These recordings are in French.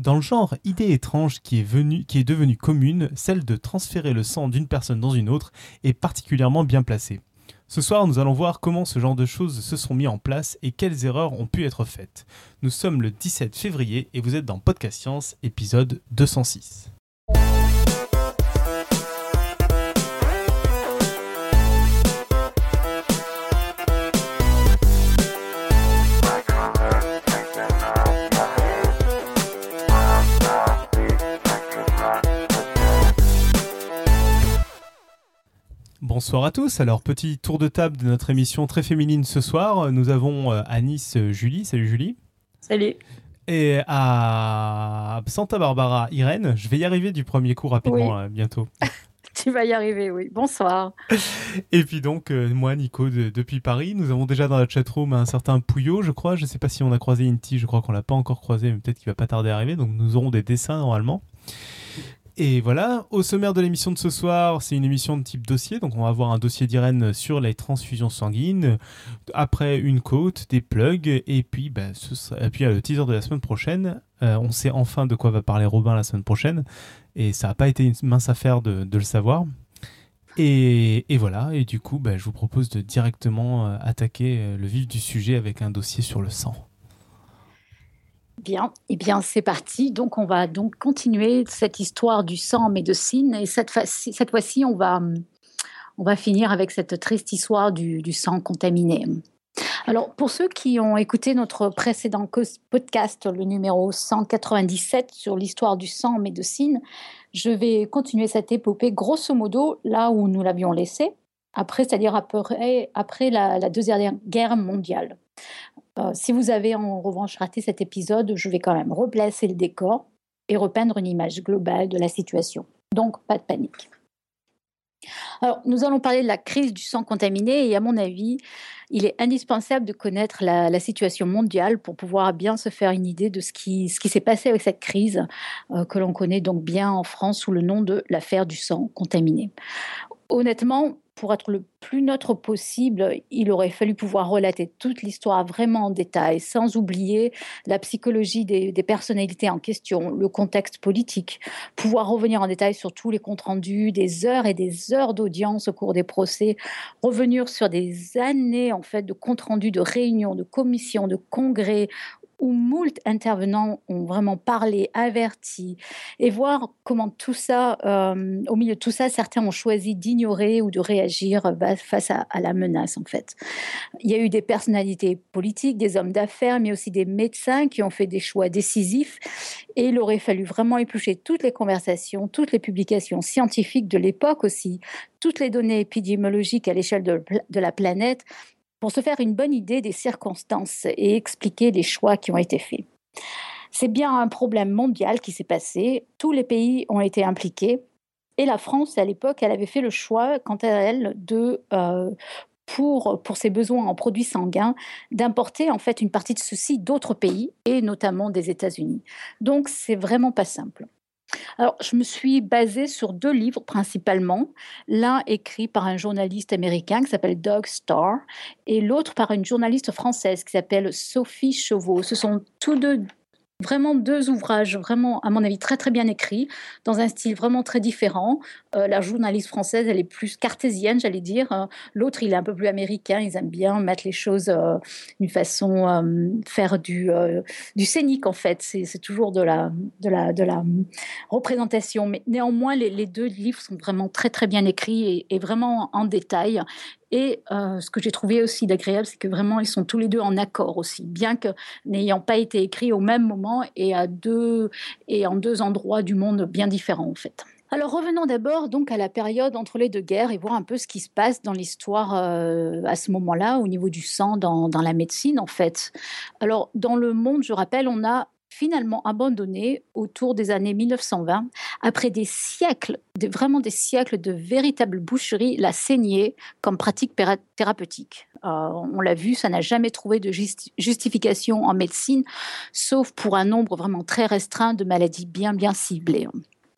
Dans le genre idée étrange qui est, venue, qui est devenue commune, celle de transférer le sang d'une personne dans une autre est particulièrement bien placée. Ce soir, nous allons voir comment ce genre de choses se sont mis en place et quelles erreurs ont pu être faites. Nous sommes le 17 février et vous êtes dans Podcast Science, épisode 206. Bonsoir à tous. Alors, petit tour de table de notre émission très féminine ce soir. Nous avons euh, à Nice Julie. Salut Julie. Salut. Et à Santa Barbara, Irène. Je vais y arriver du premier coup rapidement euh, bientôt. tu vas y arriver, oui. Bonsoir. Et puis donc, euh, moi, Nico, depuis Paris. Nous avons déjà dans la chatroom un certain Pouillot, je crois. Je ne sais pas si on a croisé Inti, je crois qu'on l'a pas encore croisé, mais peut-être qu'il va pas tarder à arriver. Donc, nous aurons des dessins normalement. Et voilà, au sommaire de l'émission de ce soir, c'est une émission de type dossier, donc on va avoir un dossier d'Irène sur les transfusions sanguines, après une côte, des plugs, et puis, bah, puis le teaser de la semaine prochaine. Euh, on sait enfin de quoi va parler Robin la semaine prochaine, et ça n'a pas été une mince affaire de, le savoir. Et, voilà, et du coup, bah, je vous propose de directement euh, attaquer euh, le vif du sujet avec un dossier sur le sang. Bien, eh bien c'est parti. Donc on va donc continuer cette histoire du sang en médecine et cette, fois-ci on va, on va finir avec cette triste histoire du, sang contaminé. Alors pour ceux qui ont écouté notre précédent podcast, le numéro 197 sur l'histoire du sang en médecine, je vais continuer cette épopée grosso modo là où nous l'avions laissé, après, c'est-à-dire après, après la Deuxième Guerre mondiale. Euh, si vous avez en revanche raté cet épisode, je vais quand même replacer le décor et repeindre une image globale de la situation. Donc, pas de panique. Alors, nous allons parler de la crise du sang contaminé et à mon avis, il est indispensable de connaître la, situation mondiale pour pouvoir bien se faire une idée de ce qui, s'est passé avec cette crise euh, que l'on connaît donc bien en France sous le nom de l'affaire du sang contaminé. Honnêtement, pour être le plus neutre possible, il aurait fallu pouvoir relater toute l'histoire vraiment en détail, sans oublier la psychologie des, personnalités en question, le contexte politique, pouvoir revenir en détail sur tous les comptes rendus, des heures et des heures d'audience au cours des procès, revenir sur des années en fait de comptes rendus de réunions, de commissions, de congrès où moult intervenants ont vraiment parlé, averti, et voir comment tout ça, euh, au milieu de tout ça, certains ont choisi d'ignorer ou de réagir bah, face à, la menace, en fait. Il y a eu des personnalités politiques, des hommes d'affaires, mais aussi des médecins qui ont fait des choix décisifs, et il aurait fallu vraiment éplucher toutes les conversations, toutes les publications scientifiques de l'époque aussi, toutes les données épidémiologiques à l'échelle de la planète pour se faire une bonne idée des circonstances et expliquer les choix qui ont été faits. C'est bien un problème mondial qui s'est passé, tous les pays ont été impliqués, et la France, à l'époque, elle avait fait le choix, quant à elle, de, euh, pour, pour ses besoins en produits sanguins, d'importer en fait une partie de ceci d'autres pays, et notamment des États-Unis. Donc, c'est vraiment pas simple. Alors, je me suis basée sur deux livres principalement. L'un écrit par un journaliste américain qui s'appelle Doug Starr et l'autre par une journaliste française qui s'appelle Sophie Chauveau. Ce sont tous deux Vraiment deux ouvrages, vraiment, à mon avis, très très bien écrits, dans un style vraiment très différent. Euh, la journaliste française, elle est plus cartésienne, j'allais dire. Euh, l'autre, il est un peu plus américain. Ils aiment bien mettre les choses euh, d'une façon, faire du, du scénique, en fait. C'est toujours de la, de, la, de la représentation. Mais néanmoins, les, deux livres sont vraiment très très bien écrits et vraiment en détail. Et euh, ce que j'ai trouvé aussi d'agréable, c'est que vraiment, ils sont tous les deux en accord aussi, bien que n'ayant pas été écrits au même moment et, à deux, et en deux endroits du monde bien différents, en fait. Alors revenons d'abord donc à la période entre les deux guerres et voir un peu ce qui se passe dans l'histoire euh, à ce moment-là au niveau du sang dans, dans, la médecine en fait. Alors dans le monde, je rappelle, on a finalement abandonné autour des années 1920, après des siècles, vraiment des siècles de véritable boucherie, la saignée comme pratique thérapeutique. Euh, on l'a vu, ça n'a jamais trouvé de justification en médecine, sauf pour un nombre vraiment très restreint de maladies bien bien ciblées.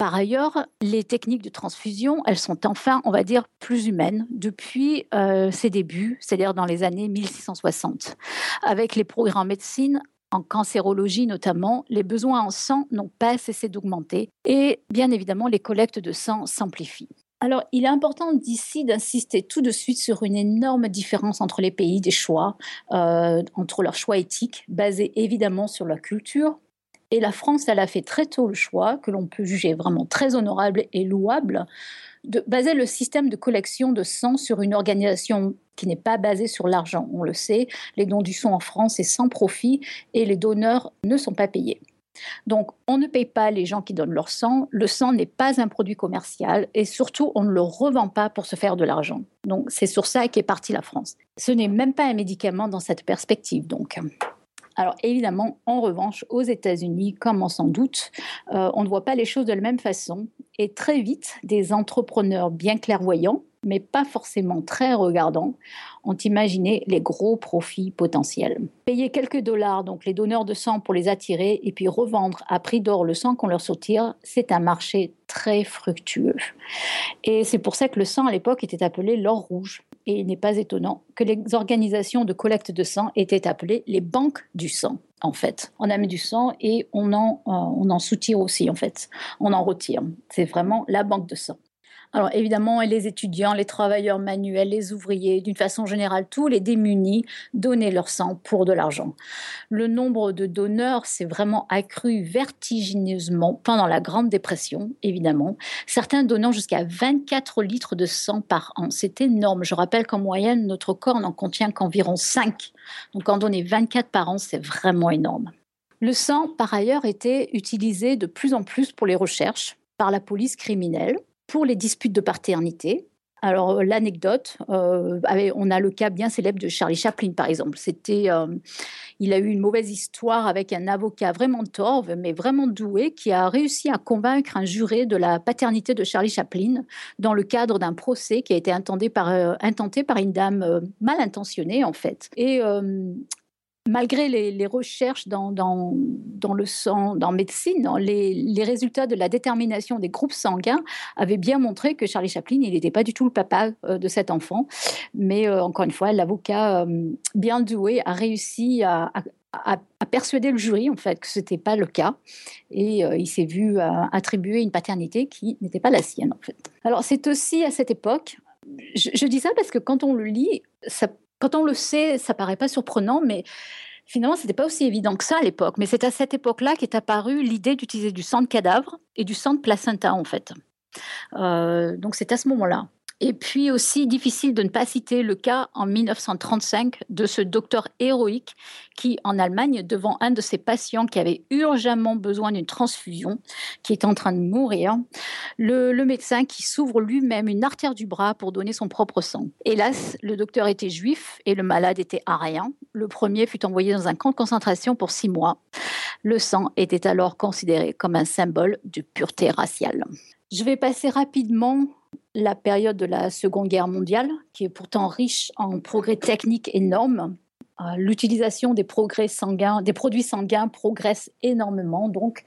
Par ailleurs, les techniques de transfusion, elles sont enfin, on va dire, plus humaines depuis euh, ses débuts, c'est-à-dire dans les années 1660. Avec les progrès en médecine, en cancérologie notamment, les besoins en sang n'ont pas cessé d'augmenter et bien évidemment les collectes de sang s'amplifient. Alors, il est important d'ici d'insister tout de suite sur une énorme différence entre les pays des choix, euh, entre leurs choix éthiques, basés évidemment sur leur culture. Et la France, elle a fait très tôt le choix, que l'on peut juger vraiment très honorable et louable, de baser le système de collection de sang sur une organisation qui n'est pas basée sur l'argent. On le sait, les dons du sang en France, c'est sans profit et les donneurs ne sont pas payés. Donc, on ne paye pas les gens qui donnent leur sang. Le sang n'est pas un produit commercial et surtout, on ne le revend pas pour se faire de l'argent. Donc, c'est sur ça qu'est partie la France. Ce n'est même pas un médicament dans cette perspective. Donc, alors évidemment, en revanche, aux États-Unis, comme on s'en doute, euh, on ne voit pas les choses de la même façon. Et très vite, des entrepreneurs bien clairvoyants mais pas forcément très regardants, ont imaginé les gros profits potentiels. Payer quelques dollars, donc les donneurs de sang pour les attirer, et puis revendre à prix d'or le sang qu'on leur soutire, c'est un marché très fructueux. Et c'est pour ça que le sang à l'époque était appelé l'or rouge. Et il n'est pas étonnant que les organisations de collecte de sang étaient appelées les banques du sang en fait. On mis du sang et on en, euh, on en soutire aussi, en fait. On en retire. C'est vraiment la banque de sang. Alors évidemment, les étudiants, les travailleurs manuels, les ouvriers, d'une façon générale, tous les démunis donnaient leur sang pour de l'argent. Le nombre de donneurs s'est vraiment accru vertigineusement pendant la Grande Dépression, évidemment. Certains donnant jusqu'à 24 litres de sang par an. C'est énorme. Je rappelle qu'en moyenne, notre corps n'en contient qu'environ 5. Donc en donner 24 par an, c'est vraiment énorme. Le sang, par ailleurs, était utilisé de plus en plus pour les recherches par la police criminelle pour les disputes de paternité. Alors euh, l'anecdote, euh, on a le cas bien célèbre de Charlie Chaplin par exemple. C'était, euh, il a eu une mauvaise histoire avec un avocat vraiment torve, mais vraiment doué, qui a réussi à convaincre un juré de la paternité de Charlie Chaplin dans le cadre d'un procès qui a été intenté par, intenté par une dame mal intentionnée en fait. Et Malgré les, recherches dans, le sang, dans médecine, les, résultats de la détermination des groupes sanguins avaient bien montré que Charlie Chaplin, n'était pas du tout le papa euh, de cet enfant. Mais euh, encore une fois, l'avocat euh, bien doué a réussi à, persuader le jury en fait que ce n'était pas le cas et il s'est vu attribuer une paternité qui n'était pas la sienne en fait. Alors c'est aussi à cette époque, je, je, dis ça parce que quand on le lit, ça quand on le sait, ça paraît pas surprenant, mais finalement, ce n'était pas aussi évident que ça à l'époque. Mais c'est à cette époque-là qu'est apparue l'idée d'utiliser du sang de cadavre et du sang de placenta, en fait. Euh, donc c'est à ce moment-là. Et puis aussi difficile de ne pas citer le cas en 1935 de ce docteur héroïque qui, en Allemagne, devant un de ses patients qui avait urgemment besoin d'une transfusion, qui est en train de mourir, le, médecin qui s'ouvre lui-même une artère du bras pour donner son propre sang. Hélas, le docteur était juif et le malade était arien. Le premier fut envoyé dans un camp de concentration pour six mois. Le sang était alors considéré comme un symbole de pureté raciale. Je vais passer rapidement la période de la Seconde Guerre mondiale, qui est pourtant riche en progrès techniques énormes. Euh, l'utilisation des des produits sanguins progresse énormément. Donc,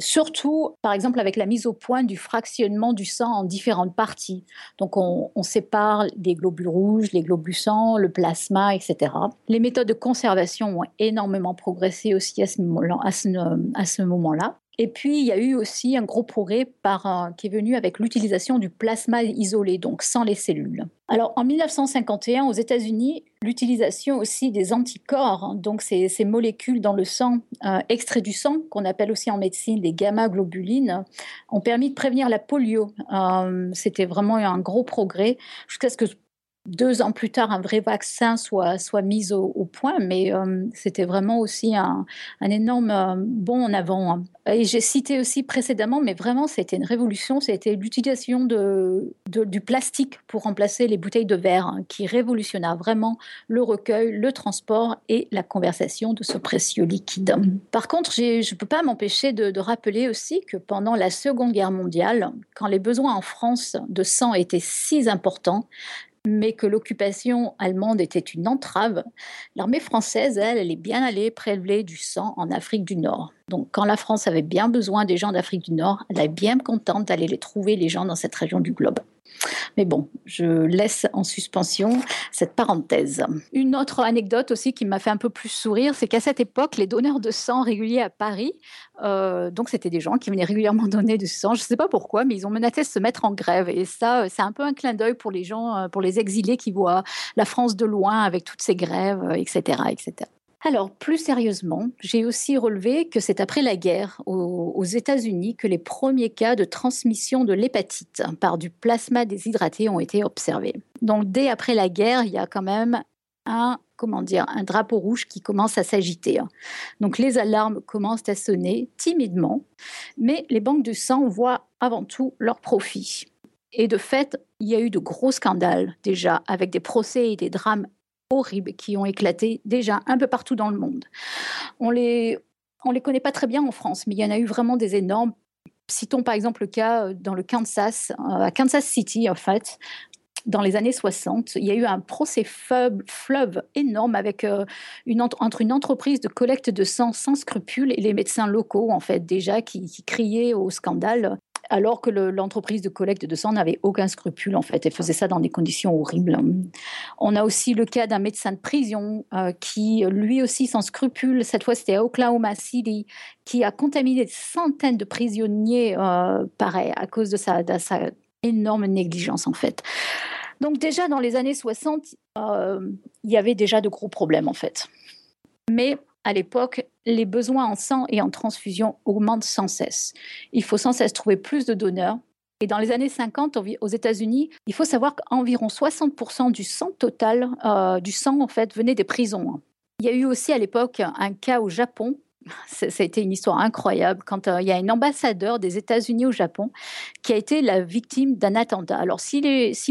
Surtout, par exemple, avec la mise au point du fractionnement du sang en différentes parties. Donc, on, sépare les globules rouges, les globules sang, le plasma, etc. Les méthodes de conservation ont énormément progressé aussi à ce moment-là. Et puis, il y a eu aussi un gros progrès qui est venu avec l'utilisation du plasma isolé, donc sans les cellules. Alors, en 1951, aux États-Unis, l'utilisation aussi des anticorps, hein, donc ces, molécules dans le sang, euh, extraits du sang, qu'on appelle aussi en médecine les gamma-globulines, ont permis de prévenir la polio. Euh, c'était vraiment un gros progrès jusqu'à ce que deux ans plus tard, un vrai vaccin soit, soit mis au, point, mais euh, c'était vraiment aussi un, énorme euh, bond en avant. Hein. Et j'ai cité aussi précédemment, mais vraiment, c'était une révolution, c'était l'utilisation du plastique pour remplacer les bouteilles de verre, hein, qui révolutionna vraiment le recueil, le transport et la conversation de ce précieux liquide. Par contre, je ne peux pas m'empêcher de rappeler aussi que pendant la Seconde Guerre mondiale, quand les besoins en France de sang étaient si importants, mais que l'occupation allemande était une entrave, l'armée française, elle, elle est bien allée prélever du sang en Afrique du Nord. Donc quand la France avait bien besoin des gens d'Afrique du Nord, elle est bien contente d'aller les trouver, les gens dans cette région du globe. Mais bon, je laisse en suspension cette parenthèse. Une autre anecdote aussi qui m'a fait un peu plus sourire, c'est qu'à cette époque, les donneurs de sang réguliers à Paris, euh, donc c'était des gens qui venaient régulièrement donner du sang, je ne sais pas pourquoi, mais ils ont menacé de se mettre en grève. Et ça, c'est un peu un clin d'œil pour les gens, euh, pour les exilés qui voient la France de loin avec toutes ces grèves, etc. etc. Alors, plus sérieusement, j'ai aussi relevé que c'est après la guerre aux, États-Unis que les premiers cas de transmission de l'hépatite par du plasma déshydraté ont été observés. Donc, dès après la guerre, il y a quand même un comment dire, un drapeau rouge qui commence à s'agiter. Donc les alarmes commencent à sonner timidement, mais les banques de sang voient avant tout leur profit. Et de fait, il y a eu de gros scandales déjà, avec des procès et des drames horribles qui ont éclaté déjà un peu partout dans le monde. On les, on les connaît pas très bien en France, mais il y en a eu vraiment des énormes. Citons par exemple le cas euh, dans le Kansas, euh, à Kansas City en fait, dans les années 60. Il y a eu un procès fleuve, énorme avec euh, une, entre une entreprise de collecte de sang sans scrupules et les médecins locaux, en fait, déjà, qui criaient au scandale alors que l'entreprise de collecte de sang n'avait aucun scrupule en fait. Elle faisait ça dans des conditions horribles. On a aussi le cas d'un médecin de prison euh, qui, lui aussi, sans scrupule, cette fois c'était à Oklahoma City, qui a contaminé des centaines de prisonniers, euh, pareil, à cause de sa, de sa énorme négligence en fait. Donc déjà dans les années 60, euh, il y avait déjà de gros problèmes en fait. Mais à l'époque, les besoins en sang et en transfusion augmentent sans cesse. Il faut sans cesse trouver plus de donneurs. Et dans les années 50, aux États-Unis, il faut savoir qu'environ 60% du sang total, euh, du sang en fait, venait des prisons. Il y a eu aussi à l'époque un cas au Japon ça a été une histoire incroyable quand euh, il y a un ambassadeur des États-Unis au Japon qui a été la victime d'un attentat. Alors, si,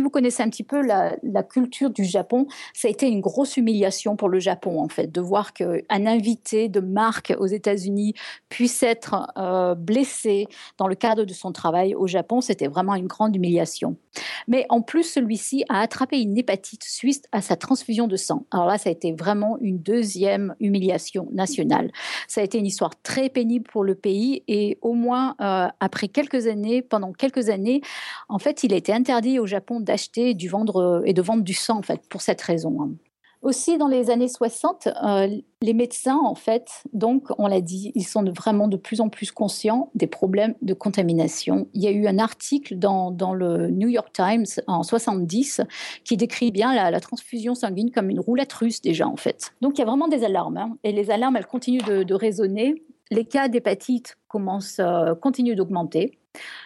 vous connaissez un petit peu la, culture du Japon, ça a été une grosse humiliation pour le Japon, en fait, de voir qu'un invité de marque aux États-Unis puisse être euh, blessé dans le cadre de son travail au Japon. C'était vraiment une grande humiliation. Mais en plus, celui-ci a attrapé une hépatite suisse à sa transfusion de sang. Alors là, ça a été vraiment une deuxième humiliation nationale. A été une histoire très pénible pour le pays et au moins euh, après quelques années, pendant quelques années, en fait, il a été interdit au Japon d'acheter, du vendre et de vendre du sang en fait pour cette raison. Aussi, dans les années 60, euh, les médecins, en fait, donc, on l'a dit, ils sont vraiment de plus en plus conscients des problèmes de contamination. Il y a eu un article dans, le New York Times en 70 qui décrit bien la, transfusion sanguine comme une roulette russe déjà, en fait. Donc, il y a vraiment des alarmes. Hein. et les alarmes, elles continuent de, résonner. Les cas d'hépatite euh, continuent d'augmenter.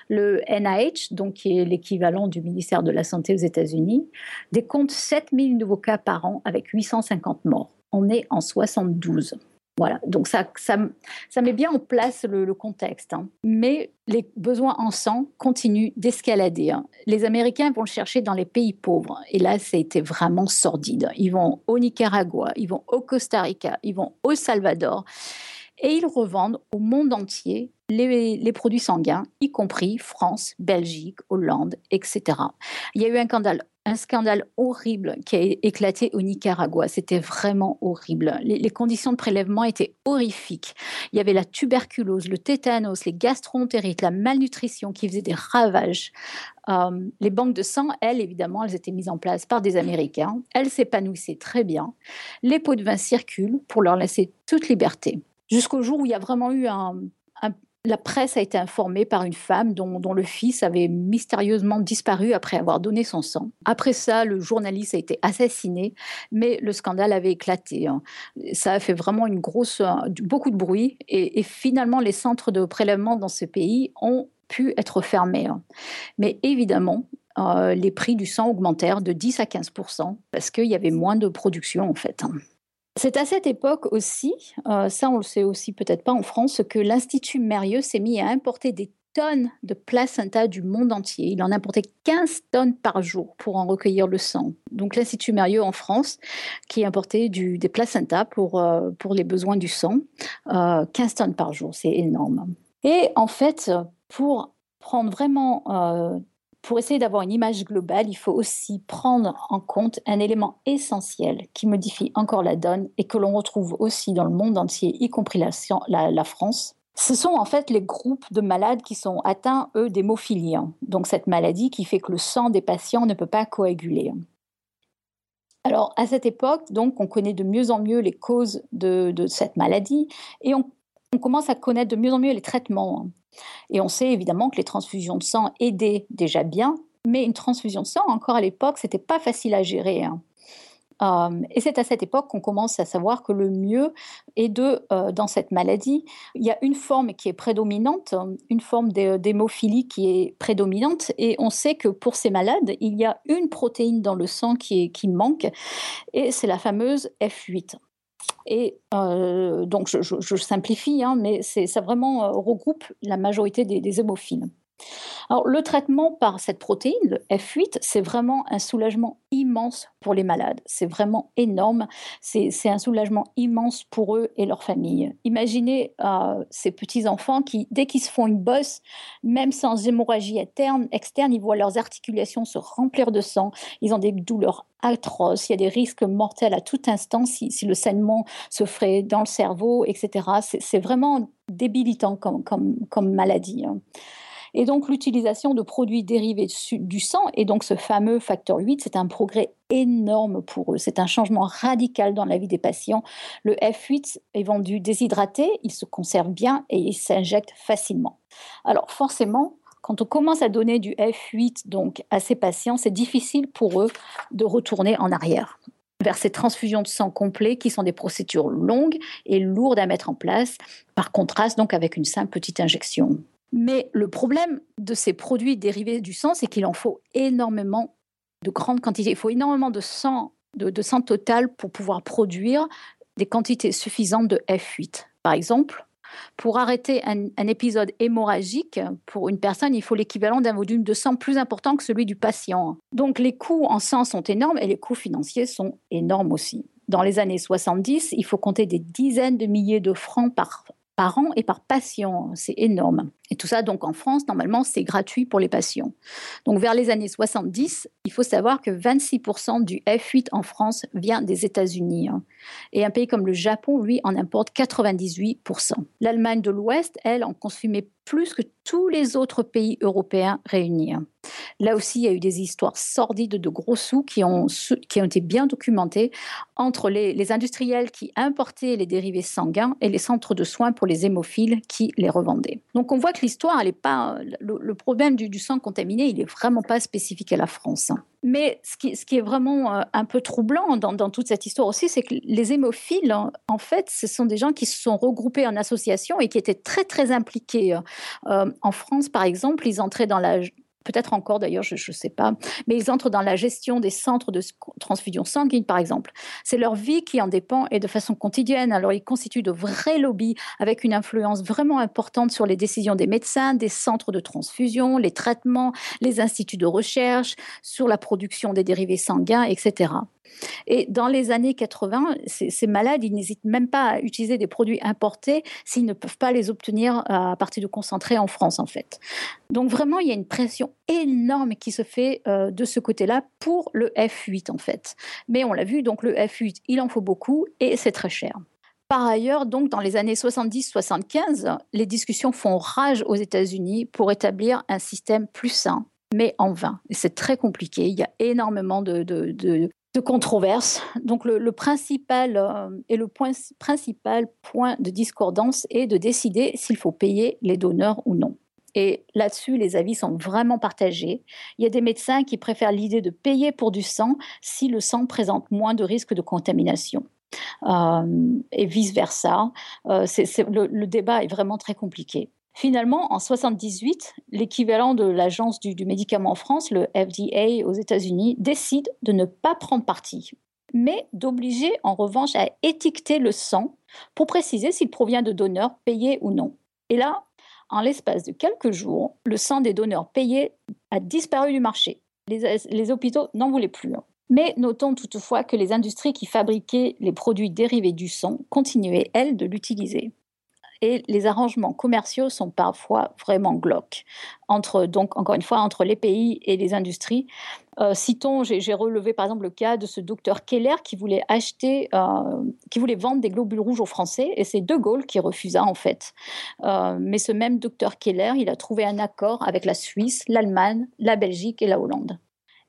Le NIH, donc qui est l'équivalent du ministère de la Santé aux États-Unis, décompte 7000 nouveaux cas par an avec 850 morts. On est en 72. Voilà, donc ça, ça, met bien en place le, contexte. Hein. Mais les besoins en sang continuent d'escalader. Hein. Les Américains vont le chercher dans les pays pauvres. Et là, été vraiment sordide. Ils vont au Nicaragua, ils vont au Costa Rica, ils vont au Salvador et ils revendent au monde entier les, produits sanguins, y compris France, Belgique, Hollande, etc. Il y a eu un scandale, un scandale horrible qui a éclaté au Nicaragua. C'était vraiment horrible. Les, conditions de prélèvement étaient horrifiques. Il y avait la tuberculose, le tétanos, les gastroentérites, la malnutrition qui faisaient des ravages. Euh, les banques de sang, elles, évidemment, elles étaient mises en place par des Américains. Elles s'épanouissaient très bien. Les pots de vin circulent pour leur laisser toute liberté jusqu'au jour où il y a vraiment eu un, la presse a été informée par une femme dont, le fils avait mystérieusement disparu après avoir donné son sang. Après ça, le journaliste a été assassiné, mais le scandale avait éclaté. Hein. Ça a fait vraiment une grosse, beaucoup de bruit, et, finalement, les centres de prélèvement dans ce pays ont pu être fermés. Hein. Mais évidemment, euh, les prix du sang augmentèrent de 10 à 15 parce qu'il y avait moins de production en fait. C'est à cette époque aussi, euh, ça on le sait aussi peut-être pas en France, que l'Institut Mérieux s'est mis à importer des tonnes de placenta du monde entier. Il en importait 15 tonnes par jour pour en recueillir le sang. Donc l'Institut Mérieux en France, qui importait des placentas pour, euh, pour les besoins du sang, 15 euh, tonnes par jour, c'est énorme. Et en fait, pour prendre vraiment pour essayer d'avoir une image globale, il faut aussi prendre en compte un élément essentiel qui modifie encore la donne et que l'on retrouve aussi dans le monde entier, y compris la, France. Ce sont en fait les groupes de malades qui sont atteints, eux, d'hémophilie. Hein. Donc cette maladie qui fait que le sang des patients ne peut pas coaguler. Alors à cette époque, donc, on connaît de mieux en mieux les causes de, cette maladie et on, commence à connaître de mieux en mieux les traitements. Hein. Et on sait évidemment que les transfusions de sang aidaient déjà bien, mais une transfusion de sang, encore à l'époque, c'était pas facile à gérer. Hein. Euh, et c'est à cette époque qu'on commence à savoir que le mieux est de, euh, dans cette maladie, il y a une forme qui est prédominante, une forme d'hémophilie qui est prédominante, et on sait que pour ces malades, il y a une protéine dans le sang qui manque, et c'est la fameuse F8. Et euh, donc, je, simplifie, hein, mais ça vraiment regroupe la majorité des, des. Alors, le traitement par cette protéine, le F8, c'est vraiment un soulagement immense pour les malades. C'est vraiment énorme. C'est un soulagement immense pour eux et leur famille. Imaginez euh, ces petits-enfants qui, dès qu'ils se font une bosse, même sans hémorragie interne, externe, ils voient leurs articulations se remplir de sang. Ils ont des douleurs atroces. Il y a des risques mortels à tout instant si, le saignement se ferait dans le cerveau, etc. C'est vraiment débilitant comme, comme, comme maladie. Hein. Et donc l'utilisation de produits dérivés du sang, et donc ce fameux facteur 8, c'est un progrès énorme pour eux. C'est un changement radical dans la vie des patients. Le F8 est vendu déshydraté, il se conserve bien et il s'injecte facilement. Alors forcément, quand on commence à donner du F8 donc à ces patients, c'est difficile pour eux de retourner en arrière vers ces transfusions de sang complet qui sont des procédures longues et lourdes à mettre en place, par contraste donc avec une simple petite injection. Mais le problème de ces produits dérivés du sang, c'est qu'il en faut énormément de grandes quantités. Il faut énormément de sang, de, sang total pour pouvoir produire des quantités suffisantes de F8. Par exemple, pour arrêter un, épisode hémorragique, pour une personne, il faut l'équivalent d'un volume de sang plus important que celui du patient. Donc les coûts en sang sont énormes et les coûts financiers sont énormes aussi. Dans les années 70, il faut compter des dizaines de milliers de francs par par an et par patient. C'est énorme. Et tout ça, donc en France, normalement, c'est gratuit pour les patients. Donc vers les années 70, il faut savoir que 26% du F8 en France vient des États-Unis. Hein. Et un pays comme le Japon, lui, en importe 98%. L'Allemagne de l'Ouest, elle, en consommait plus que tous les autres pays européens réunis. Hein. Là aussi, il y a eu des histoires sordides de gros sous qui ont, qui ont été bien documentées entre les, industriels qui importaient les dérivés sanguins et les centres de soins pour les hémophiles qui les revendaient. Donc on voit que l'histoire, elle est pas le, problème du, sang contaminé, il est vraiment pas spécifique à la France. Hein. Mais ce qui, ce qui, est vraiment euh, un peu troublant dans, toute cette histoire aussi, c'est que les hémophiles, en fait, ce sont des gens qui se sont regroupés en association et qui étaient très, très impliqués. Euh, en France, par exemple, ils entraient dans la peut-être encore d'ailleurs, je ne sais pas, mais ils entrent dans la gestion des centres de transfusion sanguine, par exemple. C'est leur vie qui en dépend et de façon quotidienne. Alors ils constituent de vrais lobbies avec une influence vraiment importante sur les décisions des médecins, des centres de transfusion, les traitements, les instituts de recherche, sur la production des dérivés sanguins, etc. Et dans les années 80, ces, malades, ils n'hésitent même pas à utiliser des produits importés s'ils ne peuvent pas les obtenir à partir de concentrés en France, en fait. Donc vraiment, il y a une pression énorme qui se fait euh, de ce côté-là pour le F8, en fait. Mais on l'a vu, donc le F8, il en faut beaucoup et c'est très cher. Par ailleurs, donc, dans les années 70-75, les discussions font rage aux États-Unis pour établir un système plus sain, mais en vain. c'est très compliqué. Il y a énormément de controverse. Donc le, principal euh, et le point, principal point de discordance est de décider s'il faut payer les donneurs ou non. Et là-dessus, les avis sont vraiment partagés. Il y a des médecins qui préfèrent l'idée de payer pour du sang si le sang présente moins de risques de contamination. Euh, et vice-versa. Euh, le, débat est vraiment très compliqué. Finalement, en 78, l'équivalent de l'agence du, médicament en France, le FDA aux États-Unis, décide de ne pas prendre parti, mais d'obliger en revanche à étiqueter le sang pour préciser s'il provient de donneurs payés ou non. Et là, en l'espace de quelques jours, le sang des donneurs payés a disparu du marché. Les, les hôpitaux n'en voulaient plus. Mais notons toutefois que les industries qui fabriquaient les produits dérivés du sang continuaient, elles, de l'utiliser. Et les arrangements commerciaux sont parfois vraiment glauques, entre, donc encore une fois, entre les pays et les industries. Euh, citons, j'ai relevé par exemple le cas de ce docteur Keller qui voulait acheter, euh, qui voulait vendre des globules rouges aux Français, et c'est De Gaulle qui refusa en fait. Euh, mais ce même docteur Keller, il a trouvé un accord avec la Suisse, l'Allemagne, la Belgique et la Hollande.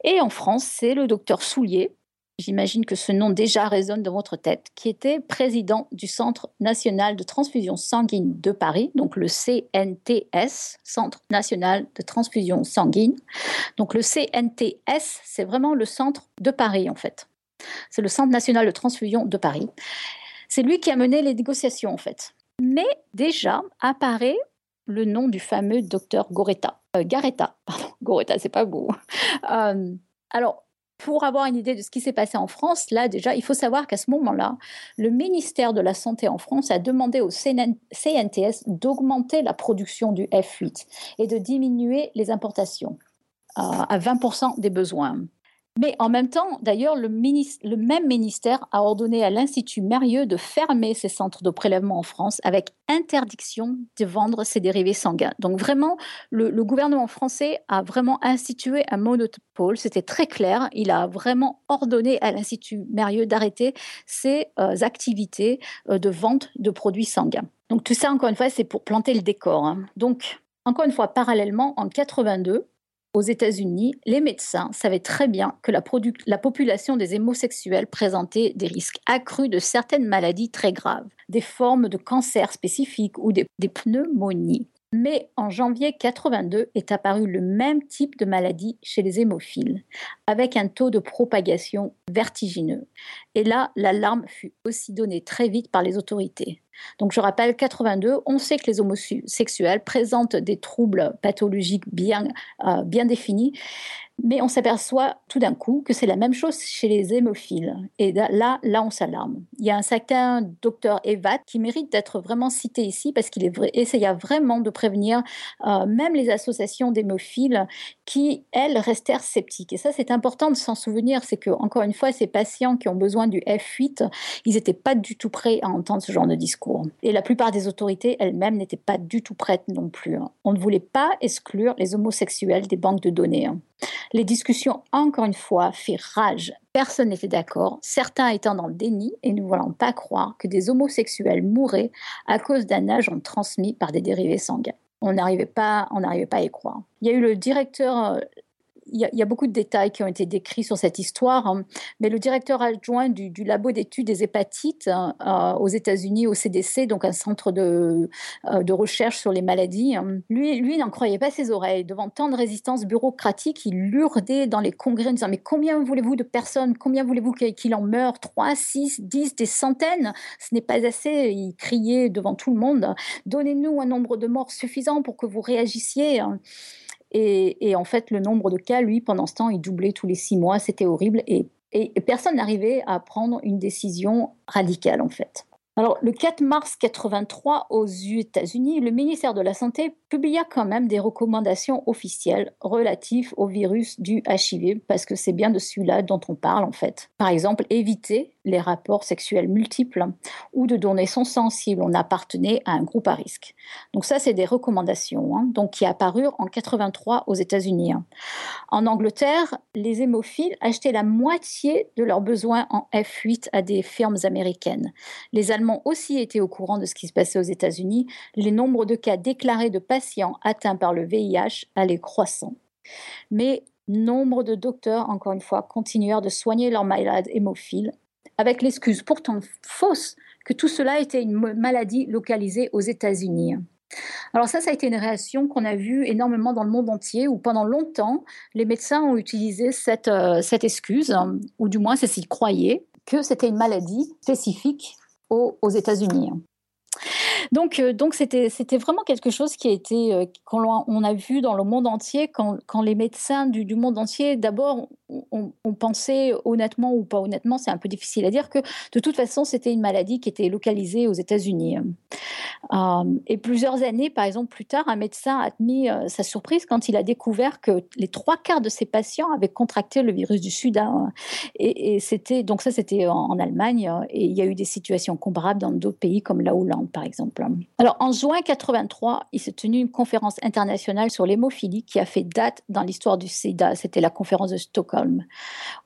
Et en France, c'est le docteur Soulier j'imagine que ce nom déjà résonne dans votre tête, qui était président du Centre national de transfusion sanguine de Paris, donc le CNTS, Centre national de transfusion sanguine. Donc le CNTS, c'est vraiment le centre de Paris en fait. C'est le Centre national de transfusion de Paris. C'est lui qui a mené les négociations en fait. Mais déjà apparaît le nom du fameux docteur Goretta. Euh, Garetta, pardon, Goretta, c'est pas beau. Euh, alors, pour avoir une idée de ce qui s'est passé en France, là déjà, il faut savoir qu'à ce moment-là, le ministère de la Santé en France a demandé au CNTS d'augmenter la production du F8 et de diminuer les importations euh, à 20% des besoins. Mais en même temps, d'ailleurs, le, même ministère a ordonné à l'Institut Mérieux de fermer ses centres de prélèvement en France avec interdiction de vendre ses dérivés sanguins. Donc vraiment, le, gouvernement français a vraiment institué un monopole. C'était très clair. Il a vraiment ordonné à l'Institut Mérieux d'arrêter ses euh, activités euh, de vente de produits sanguins. Donc tout ça, encore une fois, c'est pour planter le décor. Hein. Donc, encore une fois, parallèlement, en 82, aux États-Unis, les médecins savaient très bien que la, population des homosexuels présentait des risques accrus de certaines maladies très graves, des formes de cancer spécifiques ou des pneumonies. Mais en janvier 82 est apparu le même type de maladie chez les hémophiles, avec un taux de propagation vertigineux. Et là, l'alarme fut aussi donnée très vite par les autorités. Donc je rappelle, 82, on sait que les homosexuels présentent des troubles pathologiques bien, euh, bien définis, mais on s'aperçoit tout d'un coup que c'est la même chose chez les hémophiles. Et là, là, on s'alarme. Il y a un certain docteur Evat qui mérite d'être vraiment cité ici parce qu'il essaya vraiment de prévenir euh, même les associations d'hémophiles qui, elles, restèrent sceptiques. Et ça, c'est important de s'en souvenir. C'est que, encore une fois, ces patients qui ont besoin du F8, ils n'étaient pas du tout prêts à entendre ce genre de discours. Et la plupart des autorités elles-mêmes n'étaient pas du tout prêtes non plus. Hein. On ne voulait pas exclure les homosexuels des banques de données. Hein. Les discussions, encore une fois, firent rage. Personne n'était d'accord, certains étant dans le déni et ne voulant pas croire que des homosexuels mouraient à cause d'un agent transmis par des dérivés sanguins. On n'arrivait pas, on n'arrivait pas à y croire. Il y a eu le directeur euh, il y, a beaucoup de détails qui ont été décrits sur cette histoire, hein. mais le directeur adjoint du, labo d'études des hépatites hein, euh, aux États-Unis, au CDC, donc un centre de, euh, de recherche sur les maladies, hein, lui, lui n'en croyait pas ses oreilles. Devant tant de résistance bureaucratique, il lourdait dans les congrès en disant Mais combien voulez-vous de personnes? Combien voulez-vous qu'il en meure? 3, 6, 10, des centaines? Ce n'est pas assez. Il criait devant tout le monde Donnez-nous un nombre de morts suffisant pour que vous réagissiez. Et, en fait, le nombre de cas, lui, pendant ce temps, il doublait tous les six mois. C'était horrible. Et, personne n'arrivait à prendre une décision radicale, en fait. Alors, le 4 mars 83, aux États-Unis, le ministère de la Santé publia quand même des recommandations officielles relatives au virus du HIV, parce que c'est bien de celui-là dont on parle en fait. Par exemple, éviter les rapports sexuels multiples ou de donner son si on appartenait à un groupe à risque. Donc ça, c'est des recommandations hein, donc qui apparurent en 83 aux États-Unis. Hein. En Angleterre, les hémophiles achetaient la moitié de leurs besoins en F8 à des firmes américaines. Les Allemands aussi étaient au courant de ce qui se passait aux États-Unis. Les nombres de cas déclarés de patients atteints par le VIH allaient croissant. Mais nombre de docteurs, encore une fois, continuèrent de soigner leurs malades hémophiles avec l'excuse pourtant fausse que tout cela était une maladie localisée aux États-Unis. Alors ça, ça a été une réaction qu'on a vue énormément dans le monde entier, où pendant longtemps, les médecins ont utilisé cette, euh, excuse, ou du moins c'est s'ils croyaient, que c'était une maladie spécifique aux, États-Unis. Donc, euh, donc c'était, c'était vraiment quelque chose qui a été, euh, qu'on on a vu dans le monde entier, quand, quand les médecins du, monde entier, d'abord, on, pensait honnêtement ou pas honnêtement, c'est un peu difficile à dire, que de toute façon, c'était une maladie qui était localisée aux États-Unis. Euh, et plusieurs années, par exemple, plus tard, un médecin a admis sa surprise quand il a découvert que les trois quarts de ses patients avaient contracté le virus du sida. Et, c'était, donc ça, c'était en, Allemagne, et il y a eu des situations comparables dans d'autres pays comme la Hollande, par exemple. Alors en juin 83, il s'est tenu une conférence internationale sur l'hémophilie qui a fait date dans l'histoire du SIDA. C'était la conférence de Stockholm.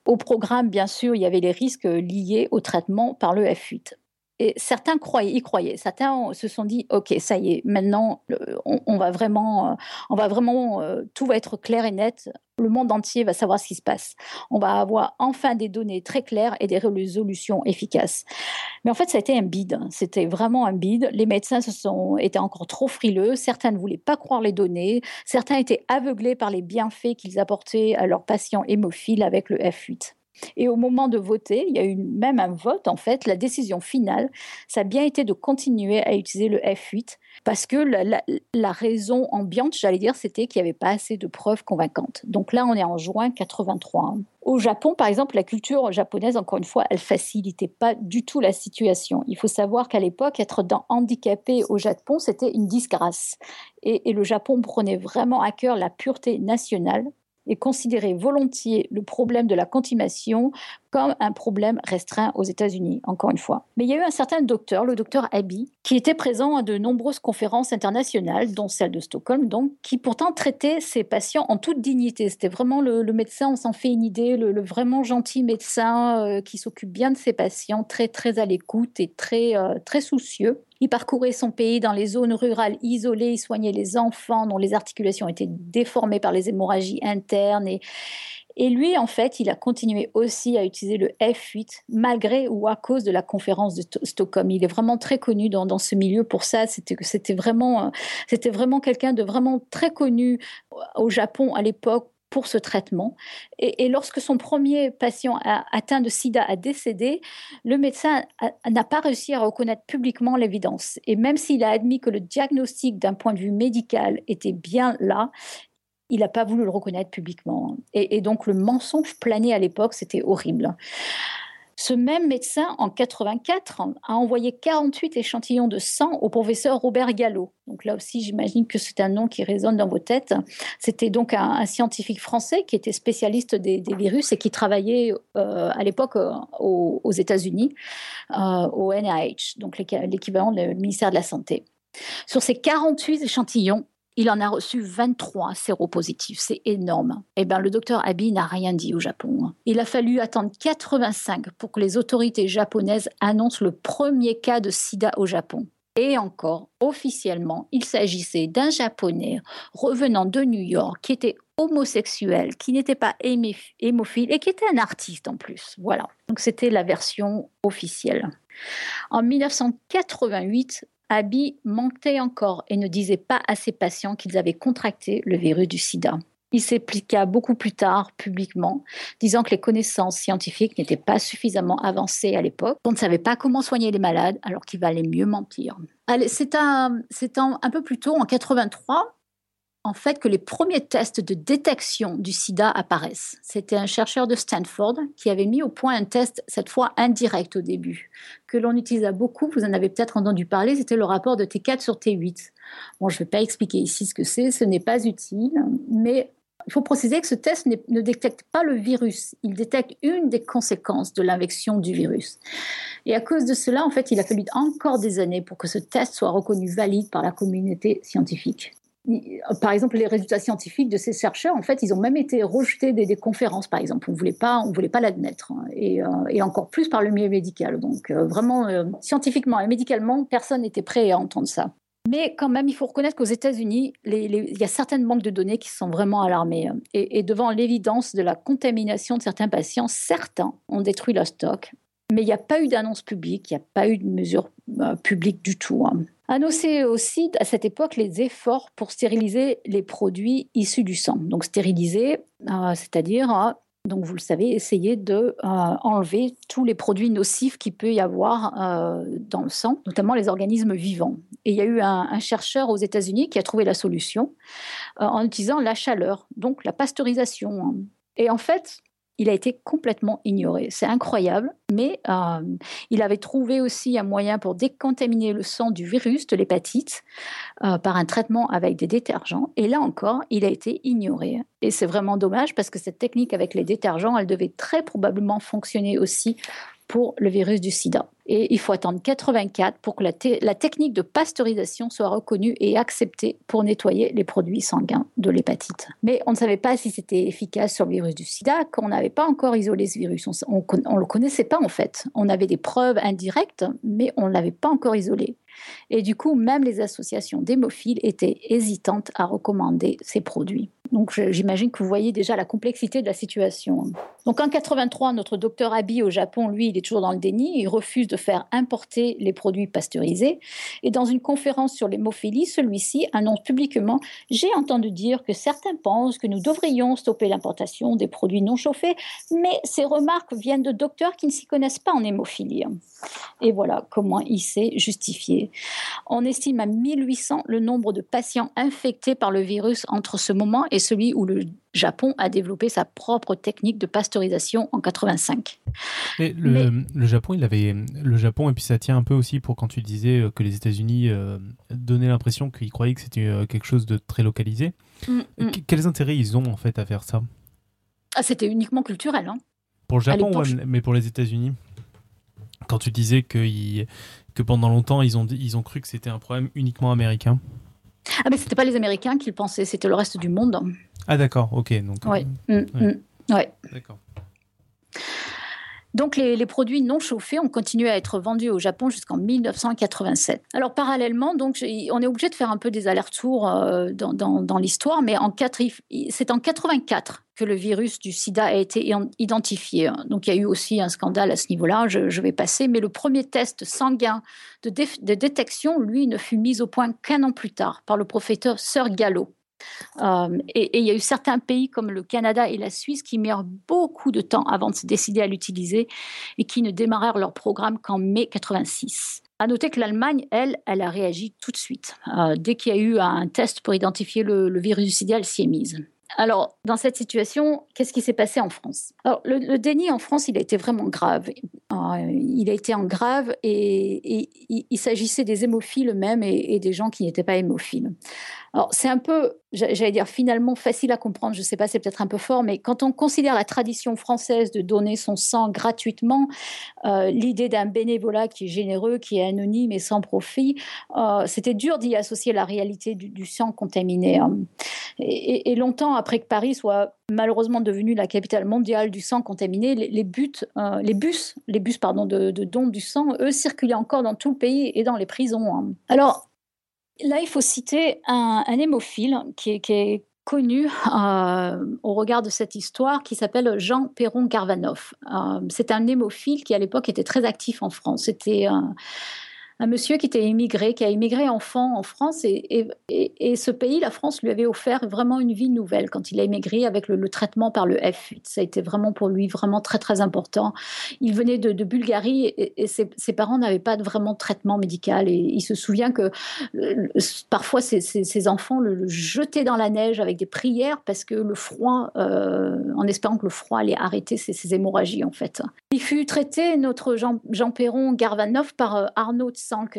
Au programme, bien sûr, il y avait les risques liés au traitement par le F8. Et certains croyaient, y croyaient. Certains se sont dit, ok, ça y est, maintenant, on, va vraiment, on va vraiment, euh, tout va être clair et net. Le monde entier va savoir ce qui se passe. On va avoir enfin des données très claires et des résolutions efficaces. Mais en fait, ça a été un bide. C'était vraiment un bide. Les médecins se sont, étaient encore trop frileux. Certains ne voulaient pas croire les données. Certains étaient aveuglés par les bienfaits qu'ils apportaient à leurs patients hémophiles avec le F8. Et au moment de voter, il y a eu même un vote, en fait, la décision finale, ça a bien été de continuer à utiliser le F8 parce que la, raison ambiante, j'allais dire, c'était qu'il n'y avait pas assez de preuves convaincantes. Donc là, on est en juin 83. Au Japon, par exemple, la culture japonaise, encore une fois, elle facilitait pas du tout la situation. Il faut savoir qu'à l'époque, être handicapé au Japon, c'était une disgrâce. et le Japon prenait vraiment à cœur la pureté nationale et considérer volontiers le problème de la contamination comme un problème restreint aux États-Unis, encore une fois. Mais il y a eu un certain docteur, le docteur Abbey, qui était présent à de nombreuses conférences internationales, dont celle de Stockholm, donc, qui pourtant traitait ses patients en toute dignité. C'était vraiment le, médecin, on s'en fait une idée, le, vraiment gentil médecin euh, qui s'occupe bien de ses patients, très très à l'écoute et très euh, très soucieux. Il parcourait son pays dans les zones rurales isolées, il soignait les enfants dont les articulations étaient déformées par les hémorragies internes et lui, en fait, il a continué aussi à utiliser le F8 malgré ou à cause de la conférence de Stockholm. Il est vraiment très connu dans, ce milieu pour ça. C'était vraiment, c'était vraiment quelqu'un de vraiment très connu au Japon à l'époque pour ce traitement. Et, lorsque son premier patient atteint de sida a décédé, le médecin n'a pas réussi à reconnaître publiquement l'évidence. Et même s'il a admis que le diagnostic d'un point de vue médical était bien là, il n'a pas voulu le reconnaître publiquement. Et, donc le mensonge plané à l'époque, c'était horrible. Ce même médecin, en 84, a envoyé 48 échantillons de sang au professeur Robert Gallo. Donc là aussi, j'imagine que c'est un nom qui résonne dans vos têtes. C'était donc un, scientifique français qui était spécialiste des, virus et qui travaillait euh, à l'époque euh, aux, États-Unis, euh, au NIH, donc l'équivalent du ministère de la Santé. Sur ces 48 échantillons, il en a reçu 23 séropositifs, c'est énorme. Eh bien, le docteur Abbey n'a rien dit au Japon. Il a fallu attendre 85 pour que les autorités japonaises annoncent le premier cas de sida au Japon. Et encore, officiellement, il s'agissait d'un Japonais revenant de New York qui était homosexuel, qui n'était pas hémophile et qui était un artiste en plus. Voilà. Donc c'était la version officielle. En 1988, Abby mentait encore et ne disait pas à ses patients qu'ils avaient contracté le virus du sida. Il s'expliqua beaucoup plus tard publiquement, disant que les connaissances scientifiques n'étaient pas suffisamment avancées à l'époque. On ne savait pas comment soigner les malades, alors qu'il valait mieux mentir. C'est un, un, un, peu plus tôt, en 83, en fait que les premiers tests de détection du sida apparaissent. C'était un chercheur de Stanford qui avait mis au point un test, cette fois indirect au début, que l'on utilisa beaucoup, vous en avez peut-être entendu parler, c'était le rapport de T4 sur T8. Bon, je ne vais pas expliquer ici ce que c'est, ce n'est pas utile, mais il faut préciser que ce test ne détecte pas le virus, il détecte une des conséquences de l'infection du virus. Et à cause de cela, en fait, il a fallu encore des années pour que ce test soit reconnu valide par la communauté scientifique par exemple, les résultats scientifiques de ces chercheurs, en fait, ils ont même été rejetés des, conférences, par exemple. On voulait pas, on voulait pas l'admettre, hein. euh, et, encore plus par le milieu médical. Donc, euh, vraiment, euh, scientifiquement et médicalement, personne n'était prêt à entendre ça. Mais quand même, il faut reconnaître qu'aux États-Unis, il y a certaines banques de données qui sont vraiment alarmées. Hein. Et, et devant l'évidence de la contamination de certains patients, certains ont détruit leur stock. Mais il n'y a pas eu d'annonce publique, il n'y a pas eu de mesure publique du tout. Hein. À noter aussi à cette époque les efforts pour stériliser les produits issus du sang. Donc stériliser, euh, c'est-à-dire, euh, donc vous le savez, essayer de euh, enlever tous les produits nocifs qu'il peut y avoir dans le sang, notamment les organismes vivants. Et il y a eu un, un chercheur aux États-Unis qui a trouvé la solution en utilisant la chaleur, donc la pasteurisation. Et en fait, il a été complètement ignoré. C'est incroyable, mais euh, il avait trouvé aussi un moyen pour décontaminer le sang du virus de l'hépatite euh, par un traitement avec des détergents. Et là encore, il a été ignoré. Et c'est vraiment dommage parce que cette technique avec les détergents, elle devait très probablement fonctionner aussi pour le virus du sida. Et il faut attendre 84 pour que la, la, technique de pasteurisation soit reconnue et acceptée pour nettoyer les produits sanguins de l'hépatite. Mais on ne savait pas si c'était efficace sur le virus du sida, qu'on n'avait pas encore isolé ce virus. On ne le connaissait pas en fait. On avait des preuves indirectes, mais on ne l'avait pas encore isolé. Et du coup, même les associations d'hémophiles étaient hésitantes à recommander ces produits. Donc j'imagine que vous voyez déjà la complexité de la situation. Donc en 83, notre docteur Abi au Japon, lui, il est toujours dans le déni. Il refuse de faire importer les produits pasteurisés. Et dans une conférence sur l'hémophilie, celui-ci annonce publiquement J'ai entendu dire que certains pensent que nous devrions stopper l'importation des produits non chauffés, mais ces remarques viennent de docteurs qui ne s'y connaissent pas en hémophilie. Et voilà comment il s'est justifié. On estime à 1800 le nombre de patients infectés par le virus entre ce moment et celui où le Japon a développé sa propre technique de pasteurisation en 85. Et le, Japon, il avait le Japon et puis ça tient un peu aussi pour quand tu disais euh, que les États-Unis euh, donnaient l'impression qu'ils croyaient que c'était euh, quelque chose de très localisé. Mm, mm. Quels intérêts ils ont en fait à faire ça? Ah, C'était uniquement culturel. Hein. Pour le Japon, mais pour les États-Unis quand tu disais que, que pendant longtemps, ils ont, ils ont cru que c'était un problème uniquement américain. Ah, mais c'était pas les Américains qui le pensaient, c'était le reste du monde. Ah, d'accord, ok. Donc, oui. Euh, mm, mm, ouais. D'accord. Donc les, produits non chauffés ont continué à être vendus au Japon jusqu'en 1987. Alors parallèlement, donc on est obligé de faire un peu des allers-retours euh, dans, l'histoire, mais en c'est en 84 que le virus du sida a été identifié. Donc il y a eu aussi un scandale à ce niveau-là, je, vais passer, mais le premier test sanguin de, de détection, lui, ne fut mis au point qu'un an plus tard par le professeur Sir Gallo. Euh, et, il y a eu certains pays comme le Canada et la Suisse qui mirent beaucoup de temps avant de se décider à l'utiliser et qui ne démarrèrent leur programme qu'en mai 86. À noter que l'Allemagne, elle, elle a réagi tout de suite. Euh, dès qu'il y a eu un test pour identifier le, virus suicidial, elle s'y est mise. Alors, dans cette situation, qu'est-ce qui s'est passé en France? Alors, le, déni en France, il a été vraiment grave. Euh, il a été en grave et, il, s'agissait des hémophiles eux-mêmes et, des gens qui n'étaient pas hémophiles. Alors, c'est un peu, j'allais dire finalement facile à comprendre, je ne sais pas, c'est peut-être un peu fort, mais quand on considère la tradition française de donner son sang gratuitement, euh, l'idée d'un bénévolat qui est généreux, qui est anonyme et sans profit, euh, c'était dur d'y associer la réalité du, sang contaminé. Hein. Et, longtemps après que Paris soit malheureusement devenu la capitale mondiale du sang contaminé, les, buts, euh, les bus, les bus pardon, de, de dons du sang, eux, circulaient encore dans tout le pays et dans les prisons. Hein. Alors, Là, il faut citer un, hémophile qui est, connu euh, au regard de cette histoire qui s'appelle Jean Perron Garvanov. Euh, c'est un hémophile qui à l'époque était très actif en France. C'était un monsieur qui était immigré, qui a immigré enfant en France. Et, et, ce pays, la France, lui avait offert vraiment une vie nouvelle quand il a immigré avec le, traitement par le F8. Ça a été vraiment pour lui vraiment très, très important. Il venait de, Bulgarie et, ses, parents n'avaient pas vraiment de traitement médical. Et il se souvient que euh, parfois, ses, enfants le, jetaient dans la neige avec des prières parce que le froid, euh, en espérant que le froid allait arrêter ses, hémorragies, en fait. Il fut traité, notre Jean, Jean Perron Garvanov, par euh, Arnaud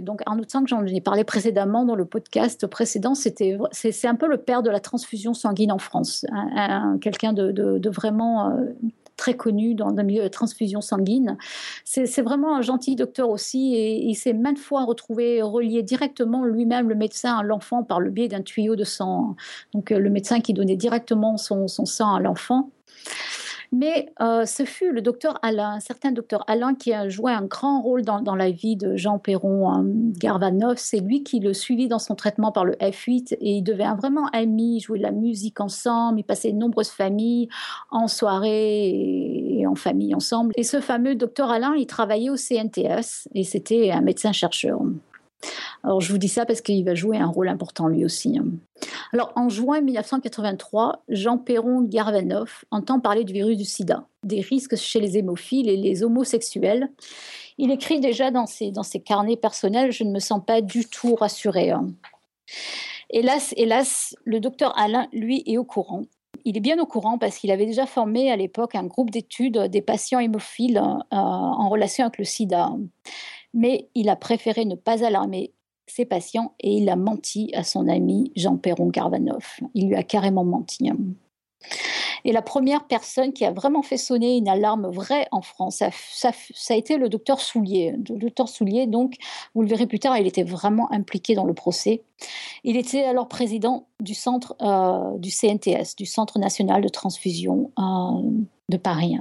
donc Arnaud Tsank, j'en ai parlé précédemment dans le podcast précédent, c'est, un peu le père de la transfusion sanguine en France, quelqu'un de, vraiment euh, très connu dans le milieu de la transfusion sanguine. C'est, vraiment un gentil docteur aussi et il s'est maintes fois retrouvé relié directement lui-même, le médecin, à l'enfant par le biais d'un tuyau de sang. Donc euh, le médecin qui donnait directement son sang à l'enfant. Mais euh, ce fut le docteur Alain, un certain docteur Alain, qui a joué un grand rôle dans, la vie de Jean Perron hein, Garvanov. C'est lui qui le suivit dans son traitement par le F8 et il devait vraiment ami, jouer de la musique ensemble, il passait de nombreuses familles en soirée et en famille ensemble. Et ce fameux docteur Alain, il travaillait au CNTS et c'était un médecin-chercheur. Alors je vous dis ça parce qu'il va jouer un rôle important lui aussi. Hein. Alors en juin 1983, Jean Perron Garvanov entend parler du virus du sida, des risques chez les hémophiles et les homosexuels. Il écrit déjà dans ses, dans ses carnets personnels Je ne me sens pas du tout rassuré. Hein. Hélas, hélas, le docteur Alain, lui, est au courant. Il est bien au courant parce qu'il avait déjà formé à l'époque un groupe d'études des patients hémophiles euh, en relation avec le sida mais il a préféré ne pas alarmer ses patients et il a menti à son ami Jean Perron Carvanov. Il lui a carrément menti. Hein. Et la première personne qui a vraiment fait sonner une alarme vraie en France, ça, a été le docteur Soulier. Le docteur Soulier, donc, vous le verrez plus tard, il était vraiment impliqué dans le procès. Il était alors président du centre euh, du CNTS, du Centre national de transfusion euh, de Paris.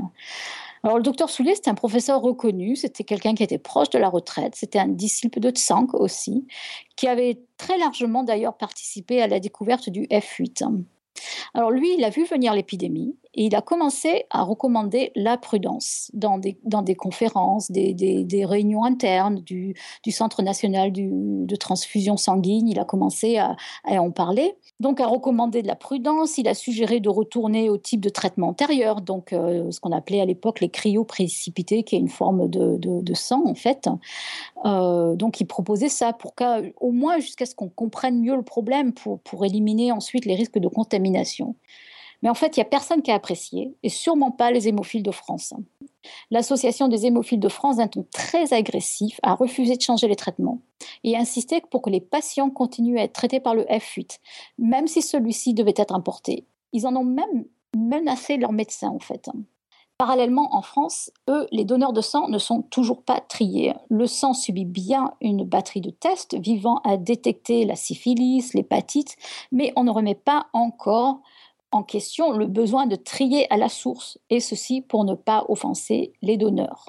Alors, le docteur Soulier, c'était un professeur reconnu, c'était quelqu'un qui était proche de la retraite, c'était un disciple de Tsank aussi, qui avait très largement d'ailleurs participé à la découverte du F8. Alors lui, il a vu venir l'épidémie et il a commencé à recommander la prudence dans des, dans des conférences, des, des, réunions internes du, du Centre national de transfusion sanguine. Il a commencé à, en parler. Donc à recommander de la prudence, il a suggéré de retourner au type de traitement antérieur, donc euh, ce qu'on appelait à l'époque les cryoprécipités, qui est une forme de, de, sang en fait. Euh, donc il proposait ça pour qu'au moins jusqu'à ce qu'on comprenne mieux le problème, pour, pour éliminer ensuite les risques de contamination. Mais en fait, il n'y a personne qui a apprécié, et sûrement pas les hémophiles de France. L'association des hémophiles de France, d'un ton très agressif, a refusé de changer les traitements et a insisté pour que les patients continuent à être traités par le F8, même si celui-ci devait être importé. Ils en ont même menacé leurs médecins, en fait. Parallèlement, en France, eux, les donneurs de sang ne sont toujours pas triés. Le sang subit bien une batterie de tests visant à détecter la syphilis, l'hépatite, mais on ne remet pas encore en question le besoin de trier à la source, et ceci pour ne pas offenser les donneurs.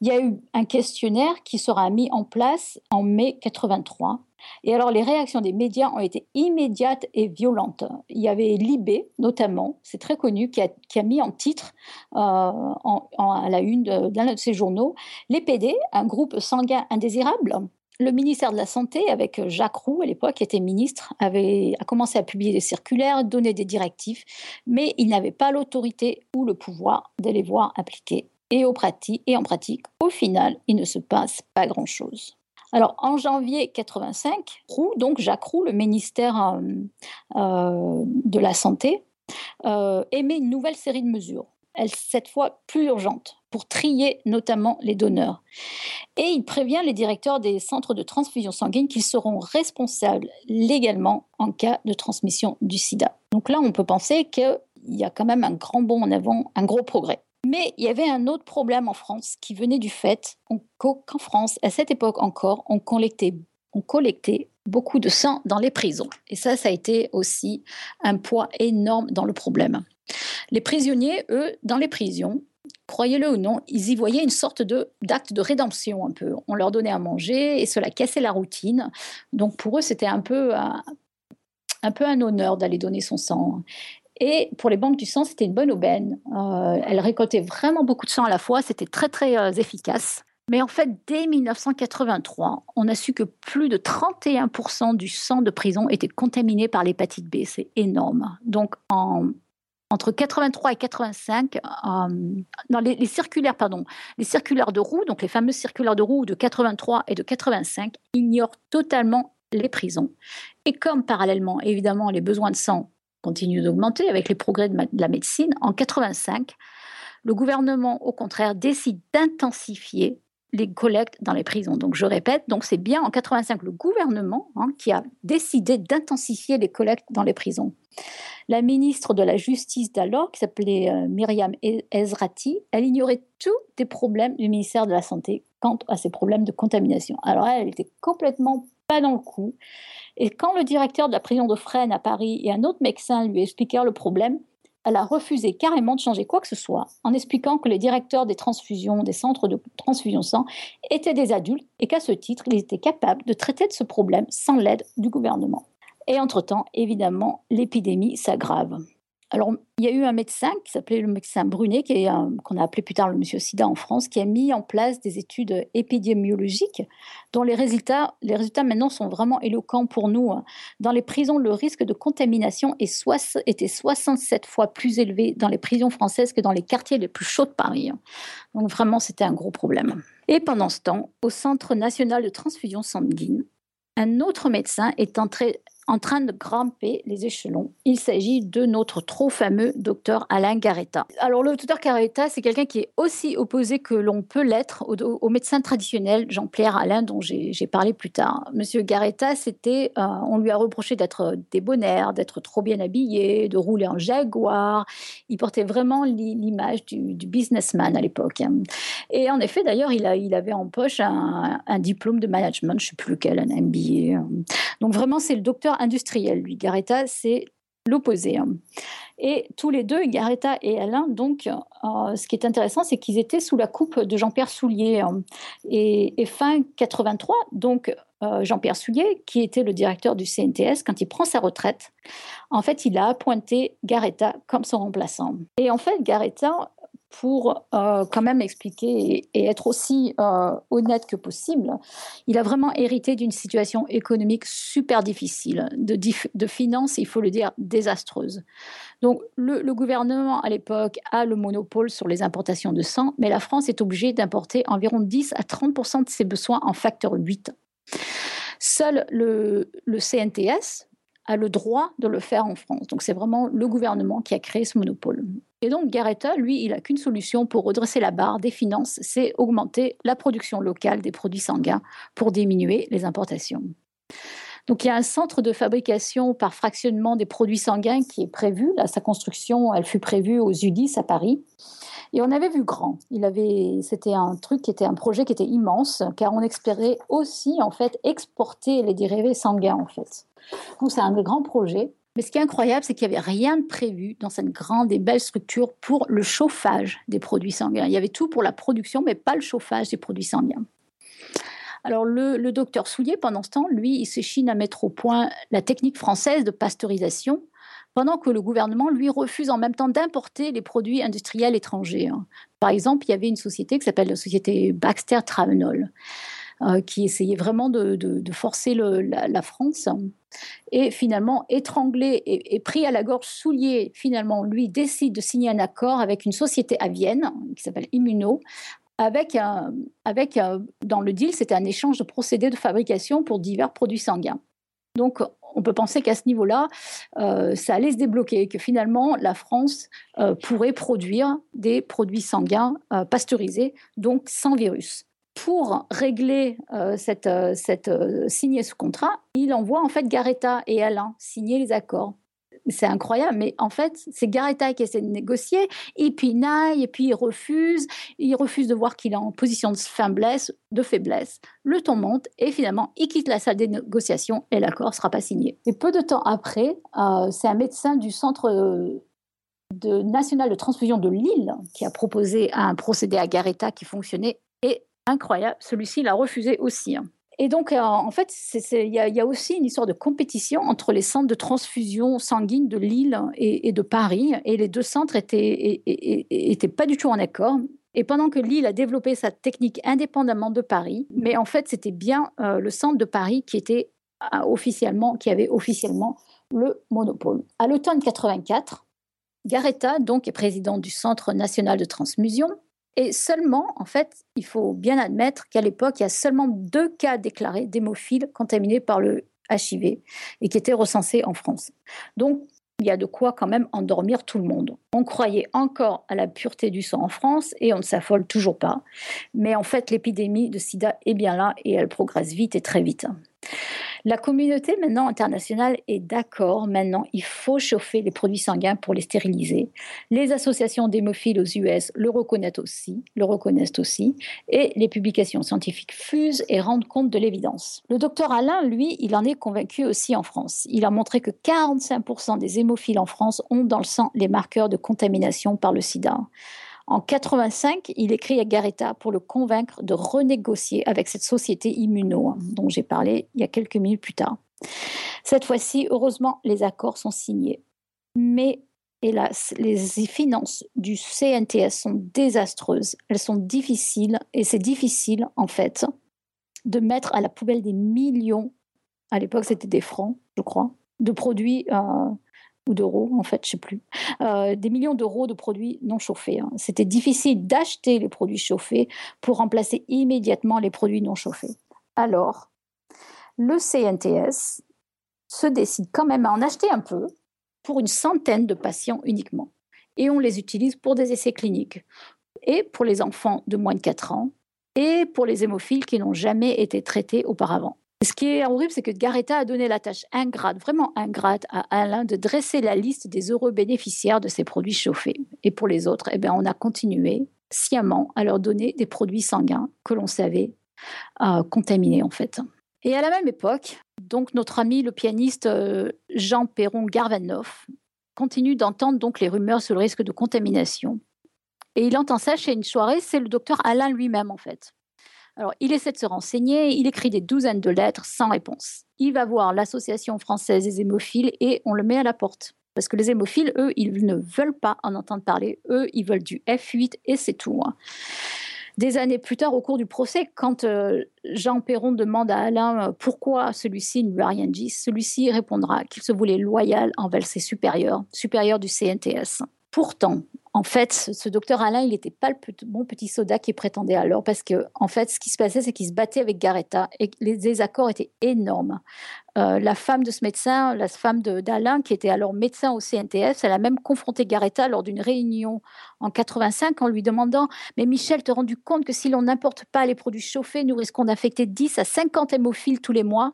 Il y a eu un questionnaire qui sera mis en place en mai 83. Et alors les réactions des médias ont été immédiates et violentes. Il y avait Libé notamment, c'est très connu, qui a, mis en titre euh, à la une d'un de ses journaux, les PD, un groupe sanguin indésirable, le ministère de la Santé, avec Jacques Roux, à l'époque, qui était ministre, avait, a commencé à publier des circulaires, donner des directives, mais il n'avait pas l'autorité ou le pouvoir de les voir appliquer. Et, et en pratique, au final, il ne se passe pas grand-chose. Alors, en janvier 85, Roux, donc Jacques Roux, le ministère euh, euh, de la Santé, euh, émet une nouvelle série de mesures elle, cette fois plus urgente, pour trier notamment les donneurs. Et il prévient les directeurs des centres de transfusion sanguine qu'ils seront responsables légalement en cas de transmission du sida. Donc là, on peut penser qu'il y a quand même un grand bond en avant, un gros progrès. Mais il y avait un autre problème en France qui venait du fait qu'en France, à cette époque encore, on collectait, on collectait beaucoup de sang dans les prisons. Et ça, ça a été aussi un poids énorme dans le problème. Les prisonniers, eux, dans les prisons, croyez-le ou non, ils y voyaient une sorte d'acte de rédemption un peu. On leur donnait à manger et cela cassait la routine. Donc pour eux, c'était un peu un peu un honneur d'aller donner son sang. Et pour les banques du sang, c'était une bonne aubaine. Euh, elles récoltaient vraiment beaucoup de sang à la fois. C'était très très euh, efficace. Mais en fait, dès 1983, on a su que plus de 31% du sang de prison était contaminé par l'hépatite B. C'est énorme. Donc en entre 83 et 85, euh, les, circulaires, pardon, les circulaires de roue, donc les fameuses circulaires de roue de 83 et de 85, ignorent totalement les prisons. Et comme parallèlement, évidemment, les besoins de sang continuent d'augmenter avec les progrès de, la médecine, en 85, le gouvernement, au contraire, décide d'intensifier les collectes dans les prisons. Donc je répète, donc c'est bien en 85 le gouvernement hein, qui a décidé d'intensifier les collectes dans les prisons. La ministre de la Justice d'alors, qui s'appelait euh, Myriam e-, Ezrati, elle ignorait tous les problèmes du ministère de la Santé quant à ces problèmes de contamination. Alors elle, était complètement pas dans le coup. Et quand le directeur de la prison de Fresnes à Paris et un autre médecin lui expliquèrent le problème, elle a refusé carrément de changer quoi que ce soit en expliquant que les directeurs des transfusions, des centres de transfusion sang étaient des adultes et qu'à ce titre, ils étaient capables de traiter de ce problème sans l'aide du gouvernement. Et entre-temps, évidemment, l'épidémie s'aggrave. Alors, il y a eu un médecin qui s'appelait le médecin Brunet, qu'on a appelé plus tard le monsieur Sida en France, qui a mis en place des études épidémiologiques dont les résultats, les résultats maintenant sont vraiment éloquents pour nous. Dans les prisons, le risque de contamination était 67 fois plus élevé dans les prisons françaises que dans les quartiers les plus chauds de Paris. Donc vraiment, c'était un gros problème. Et pendant ce temps, au Centre national de transfusion sanguine, un autre médecin est entré en train de grimper les échelons. Il s'agit de notre trop fameux docteur Alain Garetta. Alors le docteur Garetta, c'est quelqu'un qui est aussi opposé que l'on peut l'être au, médecin traditionnel Jean-Pierre Alain, dont j'ai parlé plus tard. Monsieur Garetta, c'était, euh, on lui a reproché d'être débonnaire, d'être trop bien habillé, de rouler en jaguar. Il portait vraiment l'image du, businessman à l'époque. Et en effet, d'ailleurs, il, avait en poche un, un diplôme de management, je ne sais plus lequel, un MBA. Donc vraiment, c'est le docteur industriel, lui. Garetta, c'est l'opposé. Hein. Et tous les deux, Garetta et Alain, donc, euh, ce qui est intéressant, c'est qu'ils étaient sous la coupe de Jean-Pierre Soulier. Hein. Et, fin 83, donc, euh, Jean-Pierre Soulier, qui était le directeur du CNTS, quand il prend sa retraite, en fait, il a appointé Garetta comme son remplaçant. Et en fait, Garetta, pour euh, quand même expliquer et, être aussi euh, honnête que possible, il a vraiment hérité d'une situation économique super difficile, de, finances, il faut le dire, désastreuse. Donc le, gouvernement à l'époque a le monopole sur les importations de sang, mais la France est obligée d'importer environ 10 à 30% de ses besoins en facteur 8. Seul le CNTS, a le droit de le faire en France. Donc c'est vraiment le gouvernement qui a créé ce monopole. Et donc Garetta, lui, il n'a qu'une solution pour redresser la barre des finances, c'est augmenter la production locale des produits sanguins pour diminuer les importations. Donc il y a un centre de fabrication par fractionnement des produits sanguins qui est prévu. Sa construction, elle fut prévue aux UDIS à Paris. Et on avait vu grand. C'était un truc qui était un projet qui était immense, car on espérait aussi en fait exporter les dérivés sanguins. Donc c'est un grand projet. Mais ce qui est incroyable, c'est qu'il n'y avait rien de prévu dans cette grande et belle structure pour le chauffage des produits sanguins. Il y avait tout pour la production, mais pas le chauffage des produits sanguins. Alors le, docteur Soulier, pendant ce temps, lui, il s'échine à mettre au point la technique française de pasteurisation, pendant que le gouvernement, lui, refuse en même temps d'importer les produits industriels étrangers. Par exemple, il y avait une société qui s'appelle la société Baxter Travenol. Euh, qui essayait vraiment de, forcer la, France. Et finalement, étranglé et, pris à la gorge, Soulier, finalement, lui, décide de signer un accord avec une société à Vienne qui s'appelle Immuno, avec, dans le deal, c'était un échange de procédés de fabrication pour divers produits sanguins. Donc, on peut penser qu'à ce niveau-là, euh, ça allait se débloquer, que finalement, la France euh, pourrait produire des produits sanguins pasteurisés, donc sans virus pour régler euh, cette, euh, euh, signer ce contrat, il envoie en fait Garetta et Alain signer les accords. C'est incroyable, mais en fait, c'est Garetta qui essaie de négocier, et puis il naille, et puis il refuse, il refuse de voir qu'il est en position de faiblesse, de faiblesse. Le ton monte, et finalement, il quitte la salle des négociations, et l'accord ne sera pas signé. Et peu de temps après, c'est un médecin du centre de national de transfusion de Lille qui a proposé un procédé à Garetta qui fonctionnait, et incroyable. Celui-ci l'a refusé aussi. Hein. Et donc, euh, en fait, il y, a aussi une histoire de compétition entre les centres de transfusion sanguine de Lille et, de Paris. Et les deux centres étaient, pas du tout en accord. Et pendant que Lille a développé sa technique indépendamment de Paris, mais en fait, c'était bien euh, le centre de Paris euh, qui avait officiellement le monopole. À l'automne 84, Garetta, donc, est président du Centre national de transfusion, et seulement, en fait, il faut bien admettre qu'à l'époque, il y a seulement deux cas déclarés d'hémophiles contaminés par le HIV et qui étaient recensés en France. Donc, il y a de quoi quand même endormir tout le monde. On croyait encore à la pureté du sang en France et on ne s'affole toujours pas. Mais en fait, l'épidémie de sida est bien là et elle progresse vite et très vite. La communauté maintenant internationale est d'accord. Maintenant, il faut chauffer les produits sanguins pour les stériliser. Les associations d'hémophiles aux US le reconnaissent aussi, le reconnaissent aussi, et les publications scientifiques fusent et rendent compte de l'évidence. Le docteur Alain, lui, il en est convaincu aussi en France. Il a montré que 45% des hémophiles en France ont dans le sang les marqueurs de contamination par le sida. En 85, il écrit à Garetta pour le convaincre de renégocier avec cette société Immuno, hein, dont j'ai parlé il y a quelques minutes plus tard. Cette fois-ci, heureusement, les accords sont signés. Mais hélas, les finances du CNTS sont désastreuses. Elles sont difficiles, et c'est difficile, en fait, de mettre à la poubelle des millions, à l'époque c'était des francs, je crois, de produits euh, ou d'euros, en fait, je sais plus, euh, des millions d'euros de produits non chauffés. Hein. C'était difficile d'acheter les produits chauffés pour remplacer immédiatement les produits non chauffés. Alors, le CNTS se décide quand même à en acheter un peu pour une centaine de patients uniquement. Et on les utilise pour des essais cliniques. Et pour les enfants de moins de 4 ans, et pour les hémophiles qui n'ont jamais été traités auparavant. Ce qui est horrible, c'est que Garetta a donné la tâche ingrate, vraiment ingrate, à Alain de dresser la liste des heureux bénéficiaires de ces produits chauffés. Et pour les autres, eh bien, on a continué sciemment à leur donner des produits sanguins que l'on savait euh, contaminés en fait. Et à la même époque, donc notre ami le pianiste euh, Jean Perron Garvanov continue d'entendre donc les rumeurs sur le risque de contamination. Et il entend ça chez une soirée, c'est le docteur Alain lui-même en fait. Alors, il essaie de se renseigner, il écrit des douzaines de lettres sans réponse. Il va voir l'Association française des hémophiles et on le met à la porte. Parce que les hémophiles, eux, ils ne veulent pas en entendre parler. Eux, ils veulent du F8 et c'est tout. Hein. Des années plus tard, au cours du procès, quand euh, Jean Perron demande à Alain euh, pourquoi celui-ci ne lui a rien dit, celui-ci répondra qu'il se voulait loyal envers ses supérieurs, supérieurs du CNTS. Pourtant, en fait, ce docteur Alain, il n'était pas le bon petit soda qui prétendait alors, parce que, en fait, ce qui se passait, c'est qu'il se battait avec Garetta et les désaccords étaient énormes. Euh, la femme de ce médecin, la femme d'Alain, qui était alors médecin au CNTS, elle a même confronté Garetta lors d'une réunion en 85 en lui demandant Mais Michel, te rendu compte que si l'on n'importe pas les produits chauffés, nous risquons d'infecter 10 à 50 hémophiles tous les mois?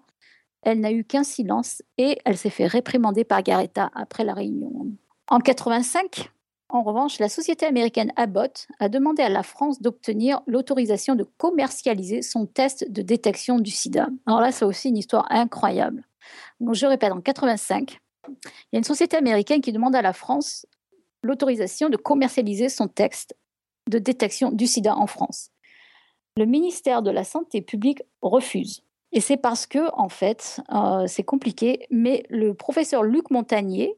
Elle n'a eu qu'un silence et elle s'est fait réprimander par Garetta après la réunion. En 85, en revanche, la société américaine Abbott a demandé à la France d'obtenir l'autorisation de commercialiser son test de détection du sida. Alors là, c'est aussi une histoire incroyable. Donc, je répète, en 85, il y a une société américaine qui demande à la France l'autorisation de commercialiser son test de détection du sida en France. Le ministère de la Santé publique refuse. Et c'est parce que, en fait, euh, c'est compliqué, mais le professeur Luc Montagnier,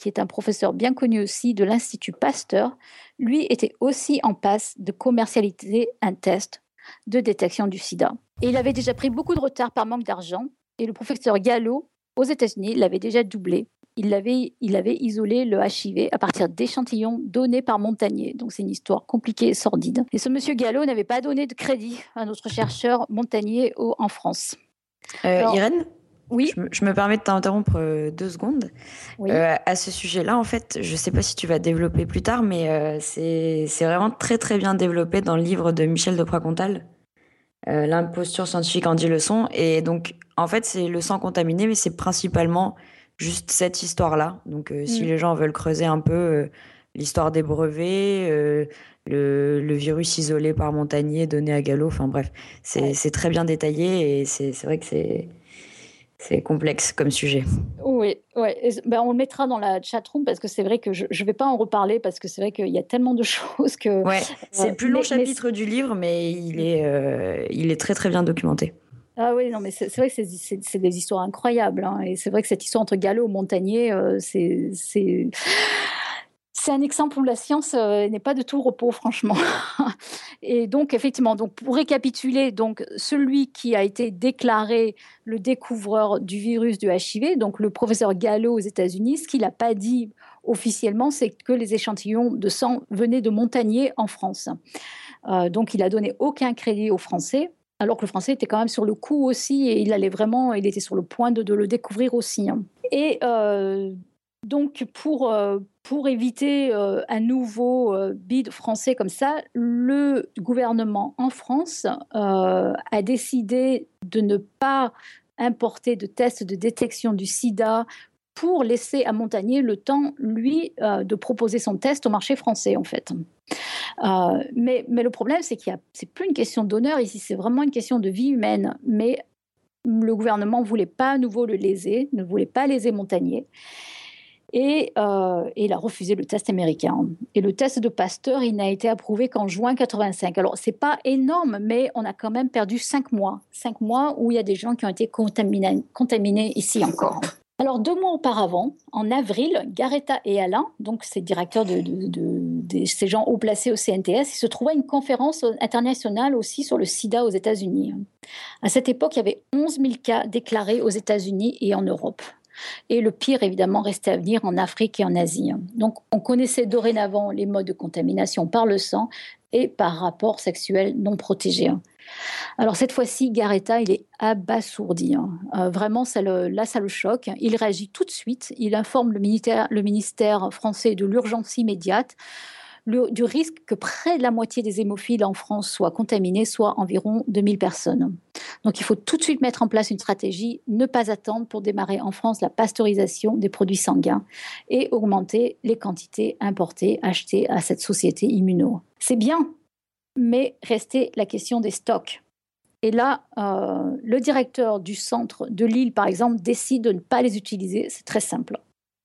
qui est un professeur bien connu aussi de l'Institut Pasteur, lui était aussi en passe de commercialiser un test de détection du sida. Et il avait déjà pris beaucoup de retard par manque d'argent, et le professeur Gallo, aux États-Unis, l'avait déjà doublé. Il avait, il avait isolé le HIV à partir d'échantillons donnés par Montagnier. Donc c'est une histoire compliquée et sordide. Et ce monsieur Gallo n'avait pas donné de crédit à notre chercheur Montagnier en France. Euh, Irène? Oui. Je me, permets de t'interrompre euh, deux secondes. Euh, à ce sujet-là, en fait, je ne sais pas si tu vas développer plus tard, mais euh, c'est vraiment très très bien développé dans le livre de Michel de Procontal, L'imposture scientifique en 10 leçons. Et donc, en fait, c'est le sang contaminé, mais c'est principalement juste cette histoire-là. Donc, si mm. les gens veulent creuser un peu l'histoire des brevets, le, virus isolé par Montagnier donné à Gallo, enfin bref, c'est très bien détaillé et c'est vrai que c'est c'est complexe comme sujet. Oui, ouais. Ben, on le mettra dans la chatroom parce que c'est vrai que je ne vais pas en reparler parce que c'est vrai qu'il y a tellement de choses que. Ouais, c'est le plus long chapitre du livre, mais il est, euh, il est très très bien documenté. Ah oui, non, mais c'est vrai que c'est des histoires incroyables. Hein, et c'est vrai que cette histoire entre Gallo et Montagnier, euh, c'est c'est un exemple où la science euh, n'est pas de tout repos, franchement. Et donc, effectivement, donc pour récapituler, donc celui qui a été déclaré le découvreur du virus du HIV, donc le professeur Gallo aux États-Unis, ce qu'il n'a pas dit officiellement, c'est que les échantillons de sang venaient de Montagnier en France. Euh, donc, il a donné aucun crédit aux Français alors que le français était quand même sur le coup aussi et il allait vraiment, il était sur le point de, le découvrir aussi. Hein. Et euh, donc, pour, pour éviter euh, un nouveau euh, bid français comme ça, le gouvernement en France a décidé de ne pas importer de tests de détection du sida pour laisser à Montagnier le temps, lui, de proposer son test au marché français, en fait. mais, mais le problème, c'est qu'il c'est plus une question d'honneur ici, c'est vraiment une question de vie humaine. Mais le gouvernement ne voulait pas à nouveau le léser, ne voulait pas léser Montagnier. Euh, et, il a refusé le test américain. Et le test de Pasteur, il n'a été approuvé qu'en juin 85. Alors, c'est pas énorme, mais on a quand même perdu cinq mois. Cinq mois où il y a des gens qui ont été contaminés, ici encore. Alors, deux mois auparavant, en avril, Garetta et Alain, donc ces directeurs de, de, ces gens haut placés au CNTS, ils se trouvaient à une conférence internationale aussi sur le sida aux États-Unis. À cette époque, il y avait 11 000 cas déclarés aux États-Unis et en Europe. Et le pire, évidemment, restait à venir en Afrique et en Asie. Donc, on connaissait dorénavant les modes de contamination par le sang et par rapport sexuel non protégé. Alors cette fois-ci, Garetta, il est abasourdi. Euh, vraiment, là, ça le choque. Il réagit tout de suite. Il informe le ministère français de l'urgence immédiate du risque que près de la moitié des hémophiles en France soient contaminés, soit environ 2000 personnes. Donc il faut tout de suite mettre en place une stratégie, ne pas attendre pour démarrer en France la pasteurisation des produits sanguins et augmenter les quantités importées, achetées à cette société immuno. C'est bien, mais restait la question des stocks. Et là, euh, le directeur du centre de Lille, par exemple, décide de ne pas les utiliser. C'est très simple.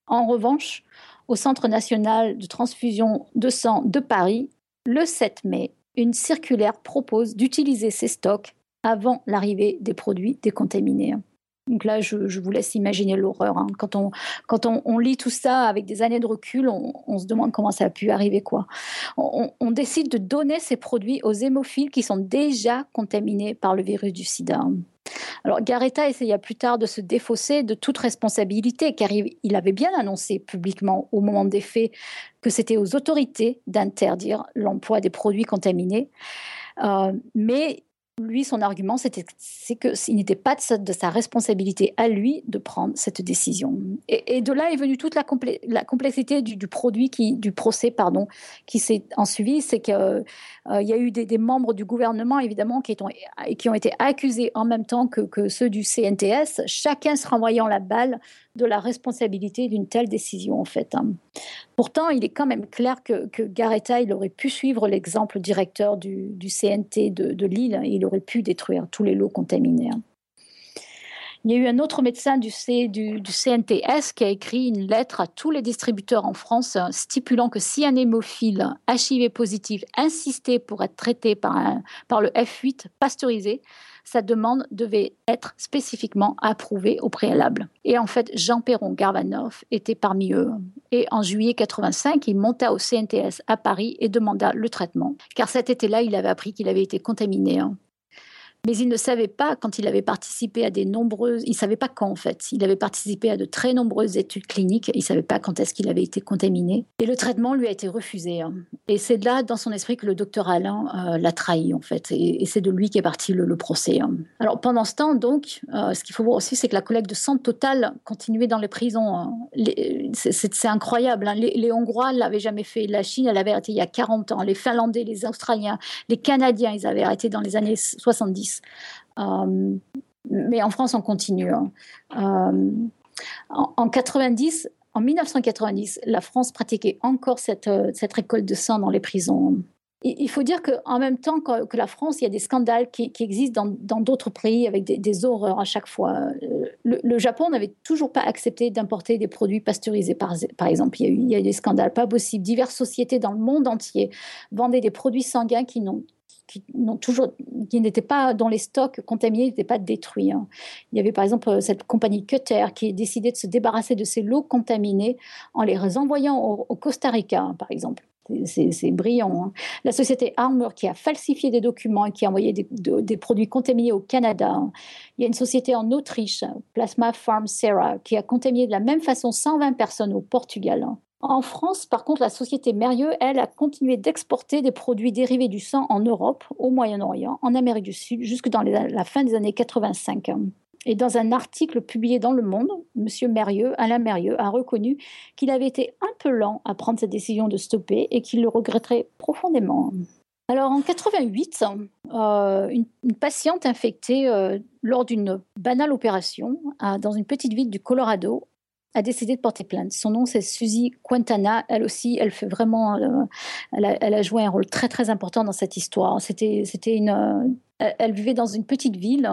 En revanche, au Centre national de transfusion de sang de Paris, le 7 mai, une circulaire propose d'utiliser ces stocks avant l'arrivée des produits décontaminés. Donc là, je, vous laisse imaginer l'horreur. Hein. Quand, on, quand on, lit tout ça avec des années de recul, on, se demande comment ça a pu arriver. quoi. On, décide de donner ces produits aux hémophiles qui sont déjà contaminés par le virus du sida. Alors Garetta essaya plus tard de se défausser de toute responsabilité, car il avait bien annoncé publiquement au moment des faits que c'était aux autorités d'interdire l'emploi des produits contaminés. Euh, mais lui, son argument, c'était que s'il n'était pas de sa, responsabilité à lui de prendre cette décision. Et, de là est venue toute la, complexité du, procès, pardon, qui s'est en suivi. C'est qu'il euh, y a eu des, membres du gouvernement, évidemment, qui, ont, qui ont été accusés en même temps que, ceux du CNTS, chacun se renvoyant la balle de la responsabilité d'une telle décision, en fait. Hein. Pourtant, il est quand même clair que, que il aurait pu suivre l'exemple directeur du, CNT de, Lille. Il aurait pu détruire tous les lots contaminés. Hein. Il y a eu un autre médecin du, CNTS qui a écrit une lettre à tous les distributeurs en France stipulant que si un hémophile HIV positif insistait pour être traité par le F8 pasteurisé, sa demande devait être spécifiquement approuvée au préalable. Et en fait, Jean Perron Garvanov était parmi eux. Et en juillet 85, il monta au CNTS à Paris et demanda le traitement, car cet été-là, il avait appris qu'il avait été contaminé hein. Mais il ne savait pas quand il avait participé à des nombreuses, il savait pas quand en fait. Il avait participé à de très nombreuses études cliniques. Il savait pas quand est-ce qu'il avait été contaminé. Et le traitement lui a été refusé. Hein. Et c'est là, dans son esprit, que le docteur Alain euh, l'a trahi en fait. Et, c'est de lui qu'est parti le, procès. Hein. Alors pendant ce temps, donc, euh, ce qu'il faut voir aussi, c'est que la collecte de sang totale continuait dans les prisons. Hein. C'est incroyable. Les, les, Hongrois l'avaient jamais fait. La Chine, elle avait arrêté il y a 40 ans. Les Finlandais, les Australiens, les Canadiens, ils avaient arrêté dans les années 70. Euh, mais en France, on continue. Hein. Euh, en, 90, en 1990, la France pratiquait encore cette, euh, cette récolte de sang dans les prisons. Il faut dire qu'en même temps que, la France, il y a des scandales qui, existent dans d'autres pays avec des, horreurs à chaque fois. Le, Japon n'avait toujours pas accepté d'importer des produits pasteurisés, par, exemple. Il y, a eu, il y a eu des scandales pas possibles. Diverses sociétés dans le monde entier vendaient des produits sanguins qui n'ont qui toujours, qui n'étaient pas dans les stocks contaminés, n'étaient pas détruits. Hein. Il y avait par exemple euh, cette compagnie Cutter qui a décidé de se débarrasser de ces lots contaminés en les envoyant au, Costa Rica, hein, par exemple. C'est brillant. Hein. La société Armour qui a falsifié des documents et qui a envoyé des, des, produits contaminés au Canada. Il y a une société en Autriche, Plasma Farm Serra, qui a contaminé de la même façon 120 personnes au Portugal. En France, par contre, la société Mérieux, elle, a continué d'exporter des produits dérivés du sang en Europe, au Moyen-Orient, en Amérique du Sud, jusque dans la fin des années 85. Et dans un article publié dans Le Monde, M. Mérieux, Alain Mérieux, a reconnu qu'il avait été un peu lent à prendre cette décision de stopper et qu'il le regretterait profondément. Alors en 88, euh, une, patiente infectée euh, lors d'une banale opération dans une petite ville du Colorado a décidé de porter plainte. Son nom, c'est Suzy Quintana. Elle aussi, elle fait vraiment, euh, elle, a, joué un rôle très très important dans cette histoire. C'était, c'était une, euh, elle vivait dans une petite ville.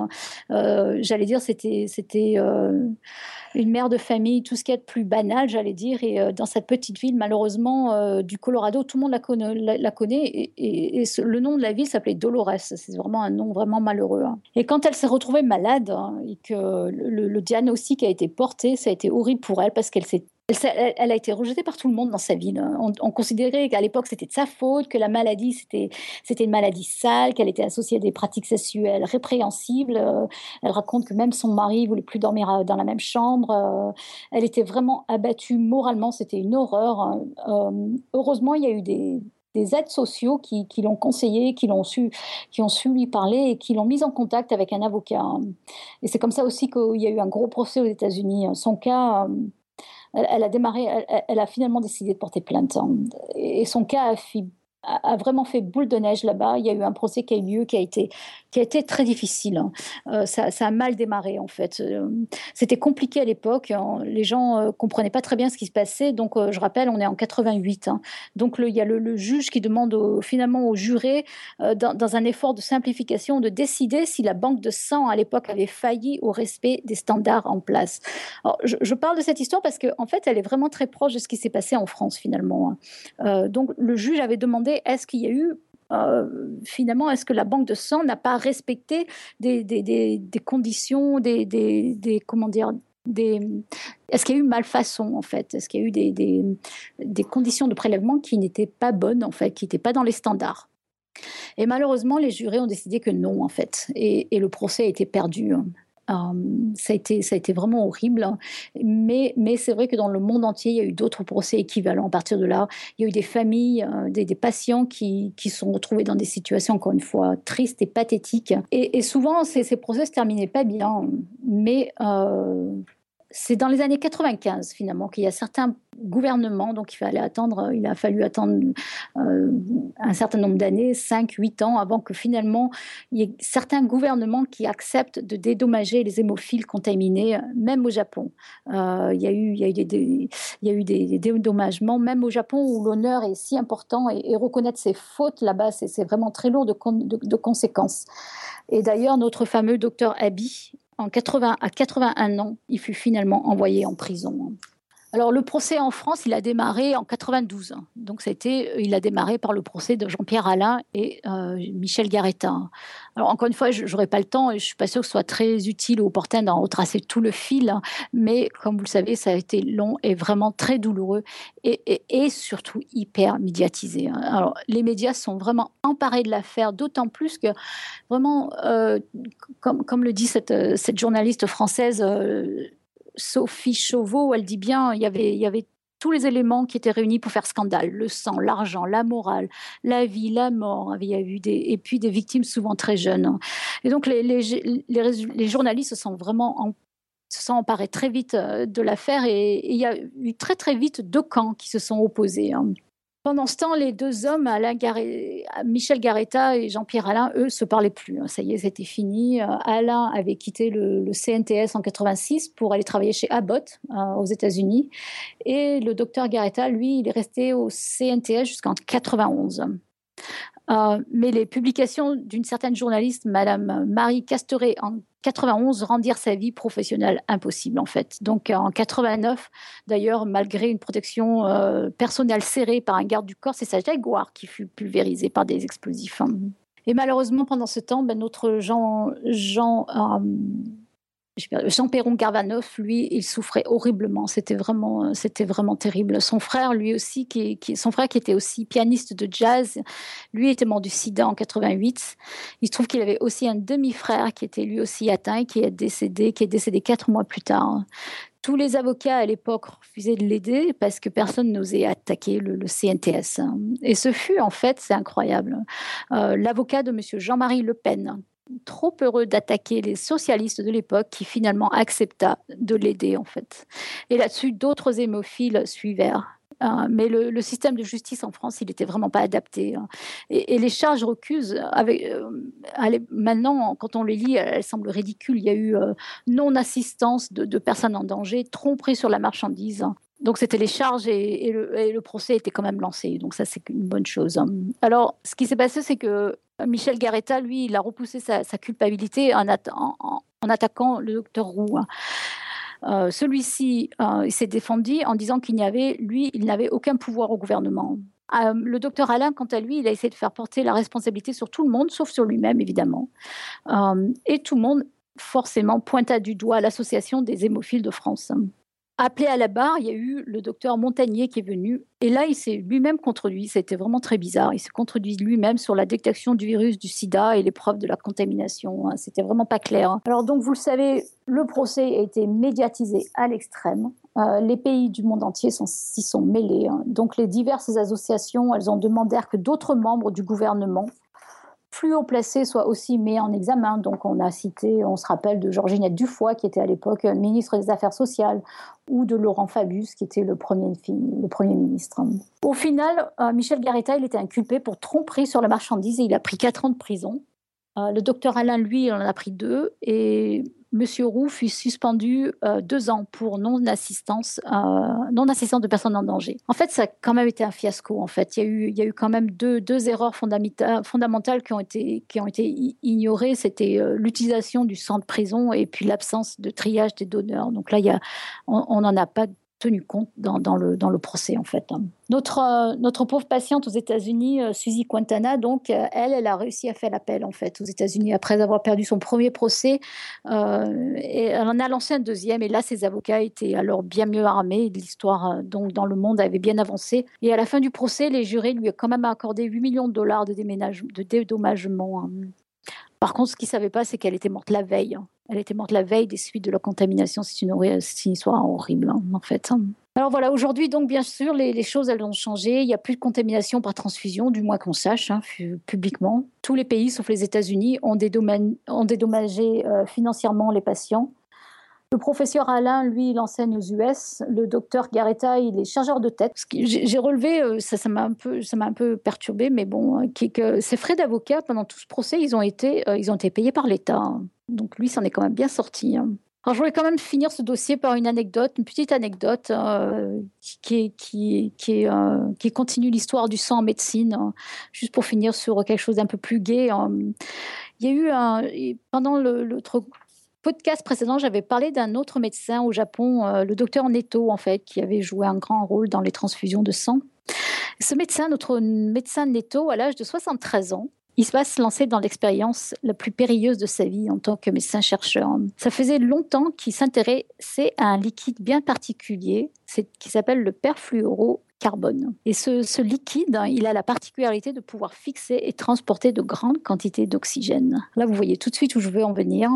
Euh, j'allais dire, c'était, c'était une mère de famille, tout ce qui est plus banal, j'allais dire. Et euh, dans cette petite ville, malheureusement, euh, du Colorado, tout le monde la connaît. La, connaît et, le nom de la ville s'appelait Dolores. C'est vraiment un nom vraiment malheureux. Hein. Et quand elle s'est retrouvée malade hein, et que le, le, diagnostic a été porté, ça a été horrible pour elle parce qu'elle s'est elle, a été rejetée par tout le monde dans sa ville. On, considérait qu'à l'époque c'était de sa faute, que la maladie c'était une maladie sale, qu'elle était associée à des pratiques sexuelles répréhensibles. Euh, elle raconte que même son mari voulait plus dormir euh, dans la même chambre. Euh, elle était vraiment abattue moralement, c'était une horreur. heureusement, il y a eu des, aides sociaux qui, l'ont conseillé, qui l'ont qui ont su lui parler et qui l'ont mise en contact avec un avocat. Et c'est comme ça aussi qu'il y a eu un gros procès aux États-Unis. Son cas elle, a démarré, elle, a finalement décidé de porter plainte. Hein. Et son cas a vraiment fait boule de neige là-bas. Il y a eu un procès qui a eu lieu qui a été, qui a été très difficile. Hein. Euh, ça, a mal démarré en fait. Euh, c'était compliqué à l'époque. Hein. Les gens euh, comprenaient pas très bien ce qui se passait. Donc je rappelle, on est en 88. Hein. Donc il y a le, juge qui demande finalement aux jurés, dans, un effort de simplification, de décider si la banque de sang à l'époque avait failli au respect des standards en place. Alors, je, je, parle de cette histoire parce qu'en en fait, elle est vraiment très proche de ce qui s'est passé en France finalement. donc le juge avait demandé est-ce qu'il y a eu euh, finalement, est-ce que la banque de sang n'a pas respecté des, conditions, des, comment dire, est-ce qu'il y a eu malfaçon en fait? Est-ce qu'il y a eu des, conditions de prélèvement qui n'étaient pas bonnes en fait, qui n'étaient pas dans les standards? Et malheureusement, les jurés ont décidé que non en fait, et, et le procès a été perdu. Hein. Euh, ça, a été, ça a été vraiment horrible. Mais, mais c'est vrai que dans le monde entier, il y a eu d'autres procès équivalents. À partir de là, il y a eu des familles, euh, des, patients qui, qui sont retrouvés dans des situations, encore une fois, tristes et pathétiques. Et, souvent, ces, procès se terminaient pas bien. Mais euh, c'est dans les années 95 finalement qu'il y a certains gouvernements, donc il fallait attendre, il a fallu attendre euh, un certain nombre d'années, 5, 8 ans, avant que finalement il y ait certains gouvernements qui acceptent de dédommager les hémophiles contaminés, même au Japon. Euh, il, y a eu, des, dédommagements, même au Japon où l'honneur est si important et, reconnaître ses fautes là-bas, c'est vraiment très lourd de, conséquences. Et d'ailleurs, notre fameux docteur Abi, en 80, à 81 ans, il fut finalement envoyé en prison. Alors le procès en France, il a démarré en 92. Donc a été, il a démarré par le procès de Jean-Pierre Alain et euh, Michel Garetta. Alors encore une fois, je n'aurai pas le temps et je suis pas sûre que ce soit très utile ou opportun d'en retracer tout le fil, mais comme vous le savez, ça a été long et vraiment très douloureux et, surtout hyper médiatisé. Alors les médias sont vraiment emparés de l'affaire, d'autant plus que vraiment, euh, comme, le dit cette, journaliste française. Euh, Sophie Chauveau, elle dit bien, il y avait, tous les éléments qui étaient réunis pour faire scandale le sang, l'argent, la morale, la vie, la mort. Il y a eu des et puis des victimes souvent très jeunes. Et donc les, journalistes se sont vraiment se sont emparés très vite euh, de l'affaire et, et, il y a eu très très vite deux camps qui se sont opposés. Pendant ce temps, les deux hommes, Michel Garetta et Jean-Pierre Alain, eux, se parlaient plus. Ça y est, c'était fini. Euh, Alain avait quitté le, CNTS en 86 pour aller travailler chez Abbott euh, aux États-Unis. Et le docteur Garetta, lui, il est resté au CNTS jusqu'en 91. Euh, mais les publications d'une certaine journaliste, Madame Marie Casteret, en 91 rendirent sa vie professionnelle impossible en fait. Donc en 89, d'ailleurs, malgré une protection euh, personnelle serrée par un garde du corps, c'est sa Jaguar qui fut pulvérisée par des explosifs. Et malheureusement, pendant ce temps, ben, notre Jean, Jean euh, Jean Perron Garvanoff, lui, il souffrait horriblement. C'était vraiment, c'était vraiment terrible. Son frère, lui aussi, qui, son frère qui était aussi pianiste de jazz, lui était mort du SIDA en 88. Il se trouve qu'il avait aussi un demi-frère qui était lui aussi atteint et qui est décédé, qui est décédé quatre mois plus tard. Tous les avocats à l'époque refusaient de l'aider parce que personne n'osait attaquer le, CNTS. Et ce fut en fait, c'est incroyable, euh, l'avocat de M. Jean-Marie Le Pen trop heureux d'attaquer les socialistes de l'époque qui finalement accepta de l'aider en fait. Et là-dessus, d'autres hémophiles suivèrent. Hein. mais le, système de justice en France, il n'était vraiment pas adapté. Hein. Et, les charges recusent, avec, euh, maintenant, quand on les lit, elles semblent ridicules. Il y a eu euh, non-assistance de, personnes en danger, tromperie sur la marchandise. Hein. Donc c'était les charges et, le, procès était quand même lancé. Donc ça c'est une bonne chose. Alors ce qui s'est passé c'est que Michel Garetta, lui, il a repoussé sa, culpabilité en, attaquant le docteur Roux. Euh, celui-ci euh, s'est défendu en disant qu'il n'y avait, lui, il n'avait aucun pouvoir au gouvernement. Euh, le docteur Alain, quant à lui, il a essayé de faire porter la responsabilité sur tout le monde, sauf sur lui-même, évidemment. et tout le monde, forcément, pointa du doigt l'association des hémophiles de France. Appelé à la barre, il y a eu le docteur Montagnier qui est venu. Et là, il s'est lui-même contredit. C'était vraiment très bizarre. Il s'est contredit lui-même sur la détection du virus du sida et les preuves de la contamination. Hein. C'était vraiment pas clair. Alors, donc, vous le savez, le procès a été médiatisé à l'extrême. Euh, les pays du monde entier s'y sont, mêlés. Hein. Donc, les diverses associations, elles ont demandé que d'autres membres du gouvernement plus haut placés soient aussi mis en examen. Donc, on a cité, on se rappelle de Georginette Dufoy, qui était à l'époque ministre des Affaires sociales, ou de Laurent Fabius, qui était le premier, le premier ministre. Au final, euh, Michel Garetta, il était inculpé pour tromperie sur la marchandise et il a pris quatre ans de prison. Euh, le docteur Alain, lui, il en a pris deux. Et Monsieur Roux fut suspendu euh, deux ans pour non-assistance, euh, non-assistance de personnes en danger. En fait, ça a quand même été un fiasco. En fait, il y a eu, il y a eu quand même deux, deux erreurs fondamentales qui ont été, qui ont été ignorées. C'était euh, l'utilisation du centre prison et puis l'absence de triage des donneurs. Donc là, il y a, on n'en a pas tenu compte dans, le, dans le procès, en fait. Notre, euh, notre pauvre patiente aux États-Unis, euh, Suzy Quintana, donc, euh, elle, elle a réussi à faire l'appel, en fait, aux États-Unis, après avoir perdu son premier procès. et elle en a lancé un deuxième, et là, ses avocats étaient alors bien mieux armés. L'histoire, donc, dans le monde avait bien avancé. Et à la fin du procès, les jurés lui ont quand même accordé 8 millions de dollars de, de dédommagement. Hein. Par contre, ce qu'ils ne savaient pas, c'est qu'elle était morte la veille. Elle était morte la veille des suites de la contamination. C'est une, une, histoire horrible, hein, en fait. Alors voilà, aujourd'hui, donc, bien sûr, les, choses, elles ont changé. Il n'y a plus de contamination par transfusion, du moins qu'on sache, hein, publiquement. Tous les pays, sauf les États-Unis, ont, dédommagé euh, financièrement les patients. Le professeur Alain, lui, il enseigne aux US. Le docteur Garetta, il est chargeur de tête. J'ai relevé, euh, ça, m'a un peu, ça m'a un peu perturbé, mais bon, euh, que ces frais d'avocat pendant tout ce procès, ils ont été, euh, ils ont été payés par l'État. Donc lui, s'en est quand même bien sorti. Hein. Alors, je voulais quand même finir ce dossier par une anecdote, une petite anecdote qui, qui, qui, qui, continue l'histoire du sang en médecine, hein. juste pour finir sur quelque chose d'un peu plus gai. Hein. Il y a eu un, pendant le, le, podcast précédent, j'avais parlé d'un autre médecin au Japon, euh, le docteur Neto, en fait, qui avait joué un grand rôle dans les transfusions de sang. Ce médecin, notre médecin Neto, à l'âge de 73 ans, il va se lancer dans l'expérience la plus périlleuse de sa vie en tant que médecin-chercheur. Ça faisait longtemps qu'il s'intéressait à un liquide bien particulier qui s'appelle le perfluoro carbone. Et ce, liquide, hein, il a la particularité de pouvoir fixer et transporter de grandes quantités d'oxygène. Là, vous voyez tout de suite où je veux en venir.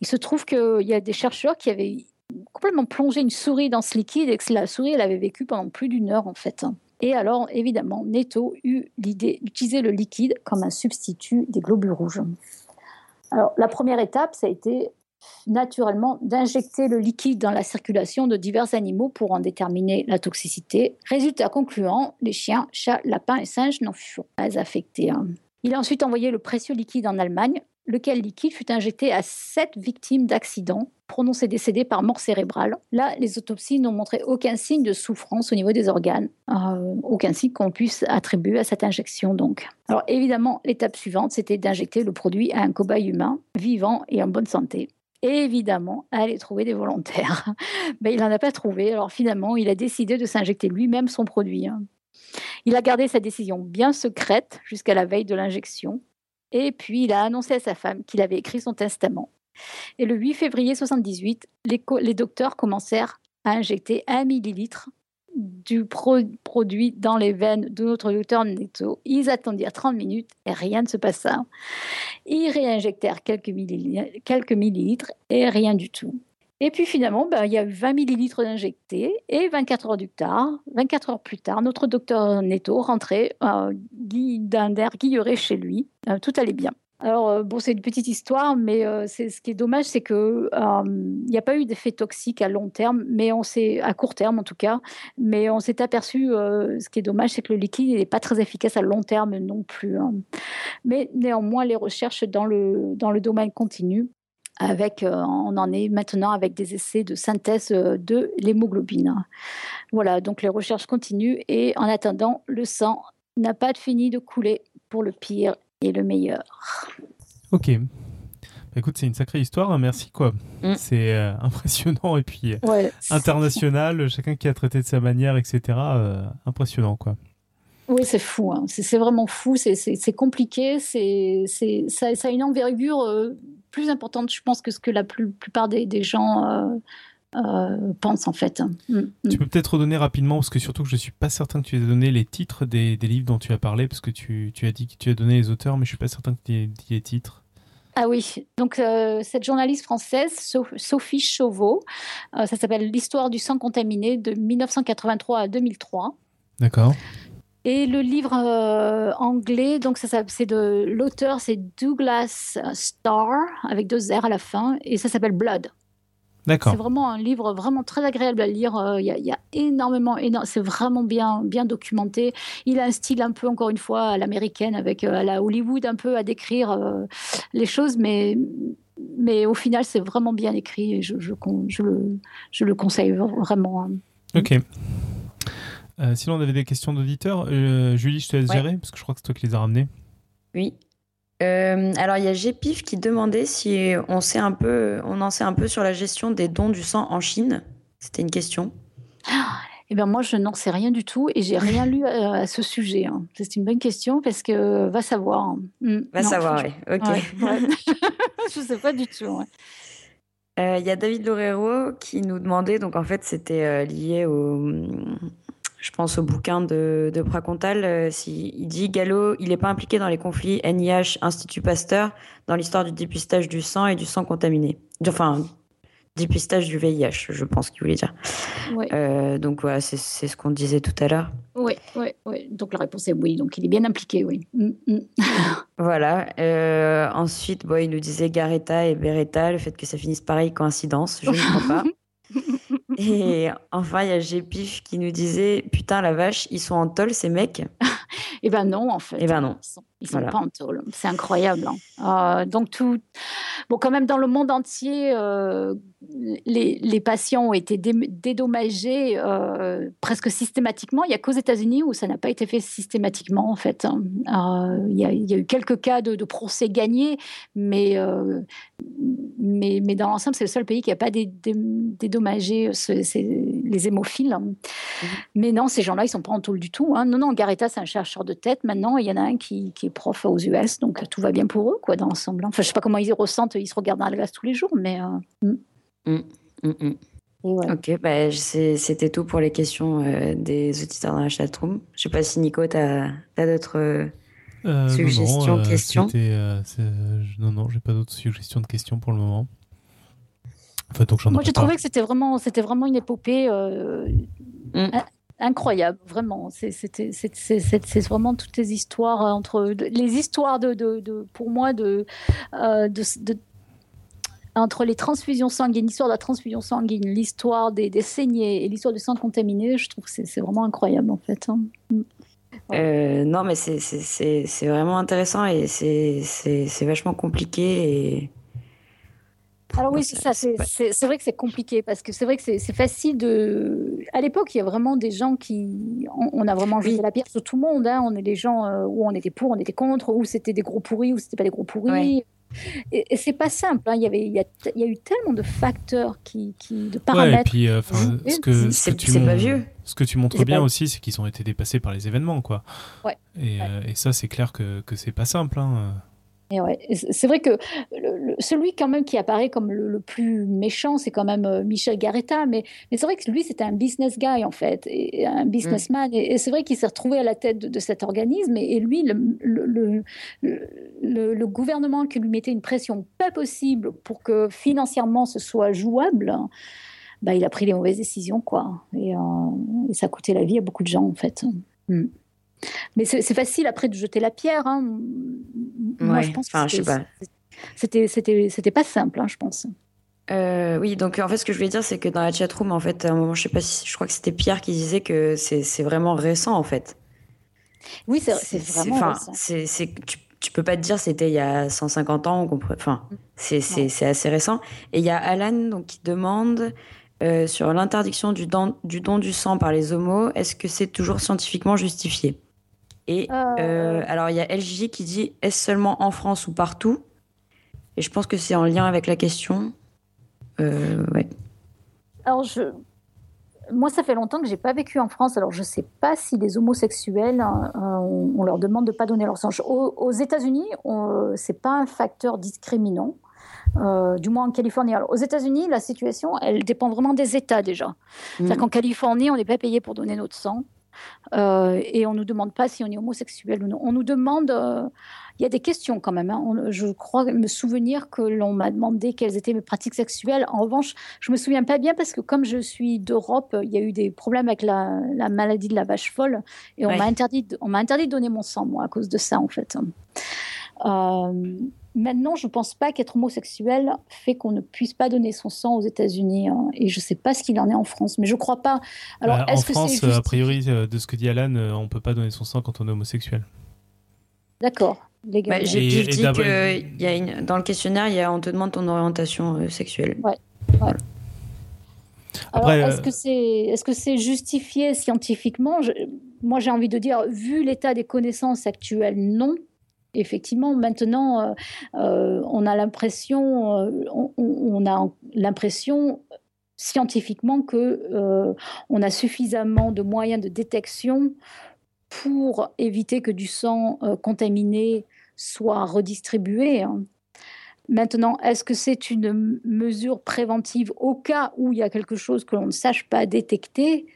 Il se trouve qu'il y a des chercheurs qui avaient complètement plongé une souris dans ce liquide et que la souris, elle avait vécu pendant plus d'une heure en fait. Et alors, évidemment, Netto eut l'idée d'utiliser le liquide comme un substitut des globules rouges. Alors, la première étape, ça a été naturellement d'injecter le liquide dans la circulation de divers animaux pour en déterminer la toxicité. Résultat concluant, les chiens, chats, lapins et singes n'en furent pas affectés. Hein. Il a ensuite envoyé le précieux liquide en Allemagne, lequel liquide fut injecté à sept victimes d'accidents prononcés décédés par mort cérébrale. Là, les autopsies n'ont montré aucun signe de souffrance au niveau des organes, euh, aucun signe qu'on puisse attribuer à cette injection donc. Alors évidemment, l'étape suivante, c'était d'injecter le produit à un cobaye humain, vivant et en bonne santé évidemment aller trouver des volontaires. Mais il n'en a pas trouvé. Alors finalement, il a décidé de s'injecter lui-même son produit. Hein. Il a gardé sa décision bien secrète jusqu'à la veille de l'injection. Et puis, il a annoncé à sa femme qu'il avait écrit son testament. Et le 8 février 1978, les, docteurs commencèrent à injecter un millilitre du produit dans les veines de notre docteur Neto. Ils attendirent 30 minutes et rien ne se passa. Ils réinjectèrent quelques millilitres et rien du tout. Et puis finalement, ben, il y a eu 20 millilitres d'injectés et 24 heures, du tard, 24 heures plus tard, notre docteur Neto rentrait euh, d'un air guilleré chez lui. Euh, tout allait bien. Alors, euh, bon, c'est une petite histoire, mais euh, ce qui est dommage, c'est qu'il n'y a pas eu d'effet toxique à long terme, mais on s'est, à court terme en tout cas, mais on s'est aperçu, ce qui est dommage, c'est que le liquide n'est pas très efficace à long terme non plus. Hein. Mais néanmoins, les recherches dans le, dans le domaine continuent. Avec, on en est maintenant avec des essais de synthèse de l'hémoglobine. Voilà, donc les recherches continuent et en attendant, le sang n'a pas fini de couler pour le pire et le meilleur. Ok. Bah, écoute, c'est une sacrée histoire, hein, merci quoi. Mm. C'est euh, impressionnant et puis euh, international, chacun qui a traité de sa manière, etc. Euh, impressionnant quoi. Oui, c'est fou, hein. c'est vraiment fou, c'est compliqué, ça, ça, a une envergure plus importante, je pense, que ce que la plupart des, des gens pense en fait. Mm, mm. Tu peux peut-être redonner rapidement, parce que surtout que je suis pas certain que tu aies donné les titres des, livres dont tu as parlé, parce que tu, as dit que tu as donné les auteurs, mais je suis pas certain que tu aies dit les titres. Ah oui, donc cette journaliste française, Sophie Chauveau, ça s'appelle L'histoire du sang contaminé de 1983 à 2003. D'accord. Et le livre euh, anglais, donc ça, c'est de l'auteur, c'est Douglas Starr avec deux R à la fin, et ça s'appelle Blood. D'accord. C'est vraiment un livre vraiment très agréable à lire. Euh, il y, a énormément, c'est vraiment bien, bien documenté. Il a un style un peu, encore une fois, à l'américaine, avec euh, à la Hollywood un peu à décrire les choses, mais mais au final, c'est vraiment bien écrit et je, je, je, le, je le conseille vraiment. Hein. Ok. Euh, sinon, on avait des questions d'auditeurs. Euh, Julie, je te laisse gérer, parce que je crois que c'est toi qui les as ramenées. Oui. Euh, alors, il y a Gpif qui demandait si on, sait un peu, on en sait un peu sur la gestion des dons du sang en Chine. C'était une question. Eh bien, moi, je n'en sais rien du tout et j'ai rien lu à, ce sujet. Hein. C'est une bonne question parce que va savoir. Hmm. Va savoir, oui. Ok. je ne sais pas du tout. Il y a David Lorero qui nous demandait, donc en fait, c'était lié au je pense au bouquin de, de Pracontal, euh, il dit Gallo, il n'est pas impliqué dans les conflits NIH, Institut Pasteur, dans l'histoire du dépistage du sang et du sang contaminé. Enfin, dépistage du VIH, je pense qu'il voulait dire. Euh, donc voilà, c'est ce qu'on disait tout à l'heure. Oui, oui, oui. Donc la réponse est oui. Donc il est bien impliqué, oui. Mm, mm. voilà. Euh, ensuite, bon, il nous disait Garetta et Beretta, le fait que ça finisse pareil, coïncidence, je ne crois pas. Et enfin, il y a Gpif qui nous disait Putain, la vache, ils sont en tôle, ces mecs. Eh ben non, en fait. Eh ben non. Ils sont, sont pas en tôle. C'est incroyable. Hein. Euh, donc, tout. Bon, quand même, dans le monde entier, euh, les, les, patients ont été dédommagés euh, presque systématiquement. Il n'y a qu'aux États-Unis où ça n'a pas été fait systématiquement, en fait. Hein. Il y, y, a eu quelques cas de, de procès gagnés, mais, mais, mais, dans l'ensemble, c'est le seul pays qui n'a pas dédommagé les hémophiles. Mmh. Mais non, ces gens-là, ils ne sont pas en tôle du tout. Hein. Non, non, Garetta, c'est un chercheur de tête maintenant. Il y en a un qui, qui, est prof aux US, donc tout va bien pour eux, quoi, dans l'ensemble. Enfin, je ne sais pas comment ils ressentent, ils se regardent dans la glace tous les jours, mais. Euh, mmh. Mmh, Ok, bah, c'était tout pour les questions euh, des auditeurs dans la chatroom. Je sais pas si Nico, tu as, d'autres euh, suggestions, questions Non, non, j'ai pas d'autres suggestions de questions pour le moment. Moi, j'ai trouvé que c'était vraiment, c'était vraiment une épopée euh, mm. Incroyable, vraiment. C'est vraiment toutes les histoires euh, entre les histoires de, pour moi euh, de, entre les transfusions sanguines, l'histoire de la transfusion sanguine, l'histoire des, des, saignées et l'histoire du sang contaminé. Je trouve que c'est vraiment incroyable en fait. Hein. Mm. non, mais c'est vraiment intéressant et c'est vachement compliqué alors oui, c'est ça. C'est vrai que c'est compliqué parce que c'est vrai que c'est facile de. À l'époque, il y a vraiment des gens qui. On, a vraiment jeté la pierre sur tout le monde. Hein. On est des gens euh, où on était pour, on était contre, où c'était des gros pourris, où c'était pas des gros pourris. Et, c'est pas simple. Hein. Il, y avait, il, y a, il y a eu tellement de facteurs, qui, qui de paramètres. et puis, euh, ce que, c'est pas vieux. Ce que tu montres bien aussi, c'est qu'ils ont été dépassés par les événements, quoi. Ouais. Et, euh, et ça, c'est clair que, que c'est pas simple. Hein c'est vrai que celui quand même qui apparaît comme le, plus méchant, c'est quand même euh, Michel Garetta, mais, mais c'est vrai que lui, c'était un business guy en fait, et, un businessman, et, c'est vrai qu'il s'est retrouvé à la tête de, cet organisme, et, lui, le, le, gouvernement qui lui mettait une pression pas possible pour que financièrement ce soit jouable, bah, il a pris les mauvaises décisions, quoi, et, euh, ça a coûté la vie à beaucoup de gens en fait. Mm. Mais c'est facile après de jeter la pierre. Hein. Moi, je pense que c'était pas simple, hein, je pense. Euh, oui, donc en fait, ce que je voulais dire, c'est que dans la chatroom, en fait, à un moment, je sais pas si, je crois que c'était Pierre qui disait que c'est vraiment récent, en fait. Oui, c'est vraiment récent. tu, tu peux pas te dire c'était il y a 150 ans, enfin, c'est assez récent. Et il y a Alan donc, qui demande euh, sur l'interdiction du, du don du sang par les homos, est-ce que c'est toujours scientifiquement justifié? Et euh. Euh, alors, il y a LJ qui dit est-ce seulement en France ou partout? Et je pense que c'est en lien avec la question. Euh, ouais. Alors, je... moi, ça fait longtemps que j'ai pas vécu en France. Alors, je sais pas si les homosexuels, on, leur demande de pas donner leur sang. Aux, États-Unis, c'est pas un facteur discriminant. du moins en Californie. Alors, aux États-Unis, la situation, elle dépend vraiment des États déjà. C'est-à-dire mm. qu'en Californie, on n'est pas payé pour donner notre sang. Et on ne nous demande pas si on est homosexuel ou non. On nous demande il y a des questions quand même. Hein. je crois me souvenir que l'on m'a demandé quelles étaient mes pratiques sexuelles. En revanche, je me souviens pas bien parce que comme je suis d'Europe, il y a eu des problèmes avec la, maladie de la vache folle et on m'a interdit, on m'a interdit de donner mon sang moi à cause de ça en fait. Euh, maintenant, je ne pense pas qu'être homosexuel fait qu'on ne puisse pas donner son sang aux États-Unis. Hein. et je ne sais pas ce qu'il en est en France, mais je ne crois pas. Alors, bah, en France, a priori, euh, de ce que dit Alan, euh, on ne peut pas donner son sang quand on est homosexuel. D'accord. Bah, j'ai dit que y a une, dans le questionnaire, y a, on te demande ton orientation euh, sexuelle. Ouais. Alors, est-ce que c'est est -ce c'est justifié scientifiquement? Moi, j'ai envie de dire, vu l'état des connaissances actuelles, non. Effectivement, maintenant, euh, euh, on a l'impression, on, on, a l'impression scientifiquement que on a suffisamment de moyens de détection pour éviter que du sang contaminé soit redistribué. Hein. Maintenant, est-ce que c'est une mesure préventive au cas où il y a quelque chose que l'on ne sache pas détecter?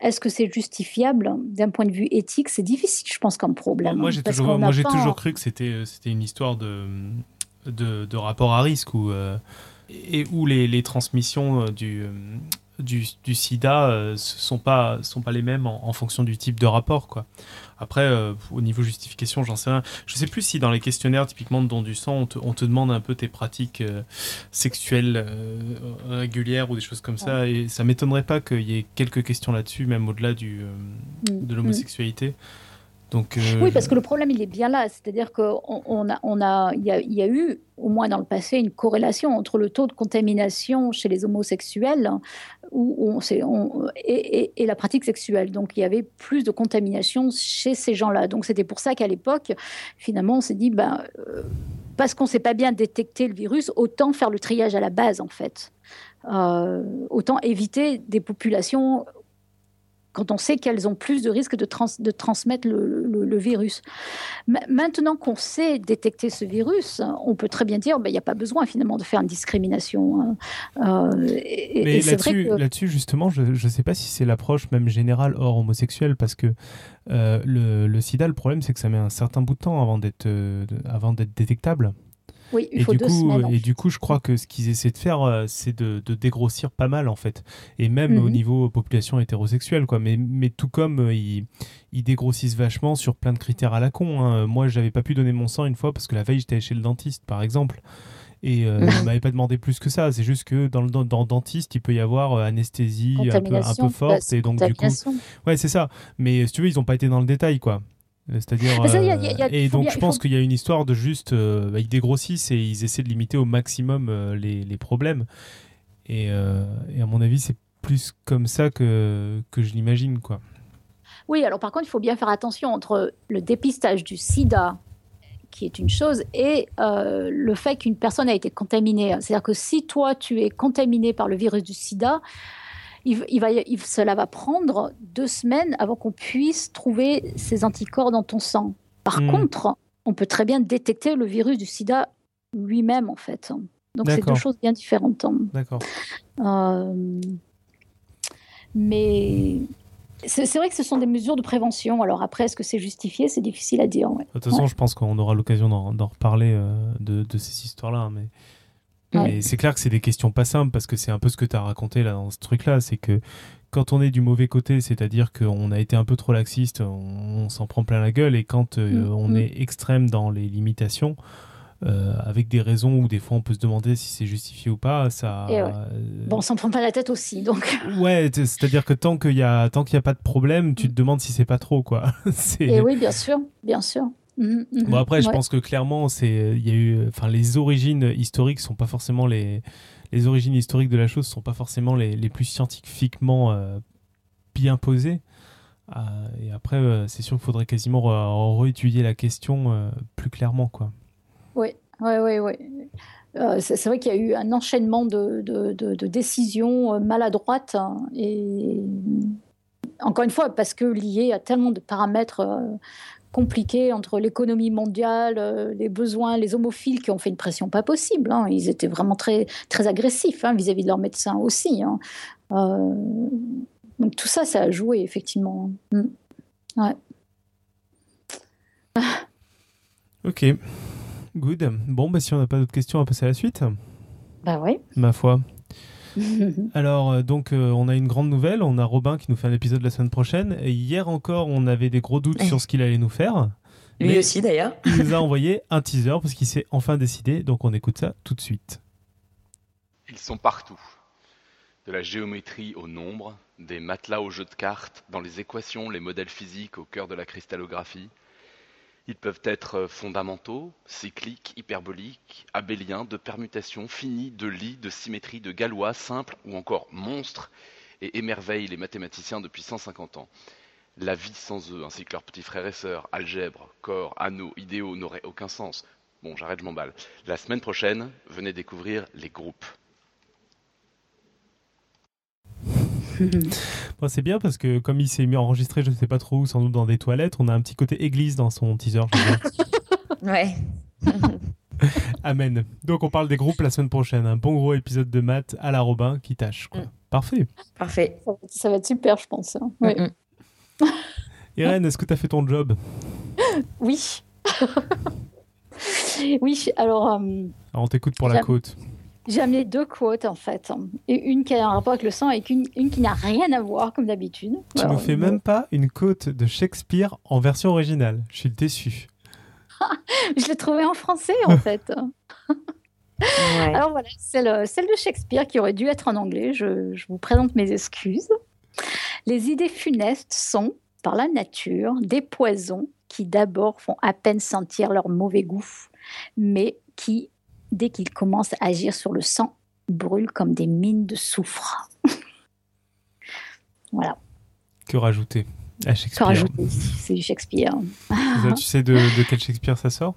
Est-ce que c'est justifiable d'un point de vue éthique? C'est difficile, je pense, comme problème. Moi, j'ai toujours, moi, toujours cru que c'était, euh, c'était une histoire de, de, rapport à risque où, euh, et où les, les transmissions euh, du, du, du, sida ne sont, pas, sont pas les mêmes en, en, fonction du type de rapport. Quoi. Après, euh, au niveau justification, j'en sais rien. Je sais plus si dans les questionnaires, typiquement de don du sang, on te, demande un peu tes pratiques euh, sexuelles euh, régulières ou des choses comme ça. Et ça m'étonnerait pas qu'il y ait quelques questions là-dessus, même au-delà du, mm. de l'homosexualité. Donc, Oui, parce que le problème, il est bien là. C'est-à-dire qu'il on a, on a, y, a, y a eu, au moins dans le passé, une corrélation entre le taux de contamination chez les homosexuels et, la pratique sexuelle. Donc il y avait plus de contamination chez ces gens-là. Donc c'était pour ça qu'à l'époque, finalement, on s'est dit, ben, euh, parce qu'on ne sait pas bien détecter le virus, autant faire le triage à la base, en fait. Euh, autant éviter des populations quand on sait qu'elles ont plus de risques de, de transmettre le, virus. Maintenant qu'on sait détecter ce virus, on peut très bien dire qu'il ben, n'y a pas besoin finalement de faire une discrimination. Hein. Euh, Mais là-dessus, justement, je ne sais pas si c'est l'approche même générale hors homosexuelle, parce que euh, le, sida, le problème, c'est que ça met un certain bout de temps avant d'être euh, détectable. Oui, il faut du deux coup, semaines. Et du coup, je crois que ce qu'ils essaient de faire, euh, c'est de, dégrossir pas mal, en fait. Et même au mhm. niveau population hétérosexuelle, quoi. Mais, mais tout comme euh, ils, dégrossissent vachement sur plein de critères à la con. Hein. Moi, j'avais pas pu donner mon sang une fois parce que la veille, j'étais chez le dentiste, par exemple. Et euh, mhm. m'avait pas demandé plus que ça. C'est juste que dans le, dans, dentiste, il peut y avoir euh, anesthésie un peu, un peu forte. et donc, du coup. Ouais, c'est ça. Mais si tu veux, ils ont pas été dans le détail, quoi. C'est-à-dire. Euh, et donc, je pense qu'il y a une histoire de juste. Euh, bah, ils dégrossissent et ils essaient de limiter au maximum euh, les, les, problèmes. Et, et, à mon avis, c'est plus comme ça que, que je l'imagine, quoi. Oui, alors par contre, il faut bien faire attention entre le dépistage du sida, qui est une chose, et le fait qu'une personne a été contaminée. C'est-à-dire que si toi, tu es contaminé par le virus du sida, il, va, cela va prendre deux semaines avant qu'on puisse trouver ces anticorps dans ton sang. Par hmm. contre, on peut très bien détecter le virus du sida lui-même, en fait. Donc, c'est deux choses bien différentes. D'accord. Euh, mais c'est vrai que ce sont des mesures de prévention. Alors après, est-ce que c'est justifié? C'est difficile à dire. De toute façon, je pense qu'on aura l'occasion d'en reparler euh, de, de, ces histoires-là. Hein, mais mais c'est clair que c'est des questions pas simples parce que c'est un peu ce que tu as raconté là dans ce truc-là. C'est que quand on est du mauvais côté, c'est-à-dire qu'on a été un peu trop laxiste, on, s'en prend plein la gueule. Et quand euh, mm, on mm. est extrême dans les limitations, euh, avec des raisons où des fois on peut se demander si c'est justifié ou pas, ça. Euh, bon, on s'en prend pas la tête aussi, donc. ouais, c'est-à-dire que tant qu'il y a tant qu'il y a pas de problème, tu te demandes si c'est pas trop, quoi. Et oui, bien sûr, bien sûr. Mhm, mhm. bon après, je pense que clairement, c'est il y a eu, enfin, les origines historiques sont pas forcément les les origines historiques de la chose sont pas forcément les, les plus scientifiquement euh, bien posées. Euh, et après, euh, c'est sûr qu'il faudrait quasiment réétudier la question plus clairement, quoi. Oui, oui, oui, oui. c'est vrai qu'il y a eu un enchaînement de, de, de, décisions maladroites hein, et encore une fois parce que lié à tellement de paramètres compliqué entre l'économie mondiale, euh, les besoins, les homophiles qui ont fait une pression pas possible. Hein. Ils étaient vraiment très, très agressifs hein, vis-à-vis de leurs médecins aussi. Hein. Euh, donc tout ça, ça a joué effectivement. Mm. Ouais. Ok, good. Bon, bah, si on n'a pas d'autres questions, on va passer à la suite. Bah oui. Ma foi. Alors, euh, donc, euh, on a une grande nouvelle. On a Robin qui nous fait un épisode la semaine prochaine. Et hier encore, on avait des gros doutes sur ce qu'il allait nous faire. Lui aussi, d'ailleurs. il nous a envoyé un teaser parce qu'il s'est enfin décidé. Donc, on écoute ça tout de suite. Ils sont partout. De la géométrie au nombre, des matelas au jeu de cartes, dans les équations, les modèles physiques au cœur de la cristallographie, ils peuvent être fondamentaux, cycliques, hyperboliques, abéliens, de permutations finies, de lits, de symétrie, de galois, simples ou encore monstres, et émerveillent les mathématiciens depuis 150 ans. La vie sans eux, ainsi que leurs petits frères et sœurs, algèbre, corps, anneaux, idéaux, n'aurait aucun sens. Bon, j'arrête, je m'emballe. La semaine prochaine, venez découvrir les groupes. C'est bien parce que comme il s'est mis enregistré, je ne sais pas trop où, sans doute dans des toilettes, on a un petit côté église dans son teaser. ouais. Amen. Donc on parle des groupes la semaine prochaine. Un bon gros épisode de maths à la Robin qui tâche. Mm. Parfait. Parfait. Ça va être super, je pense. Hein. Oui. Irène, est-ce que tu as fait ton job? Oui. oui, alors... Euh, alors on t'écoute pour la côte. J'ai amené deux quotes en fait, et une qui a un rapport avec le sang et une, une qui n'a rien à voir comme d'habitude. Tu ne fais même pas une quote de Shakespeare en version originale. Je suis déçu. je l'ai trouvé en français en fait. Alors voilà, celle de Shakespeare qui aurait dû être en anglais. Je, je vous présente mes excuses. Les idées funestes sont, par la nature, des poisons qui d'abord font à peine sentir leur mauvais goût, mais qui dès qu'ils commencent à agir sur le sang, brûlent comme des mines de soufre. voilà. Que rajouter à Shakespeare Que rajouter C'est du Shakespeare. tu sais de, quel Shakespeare ça sort?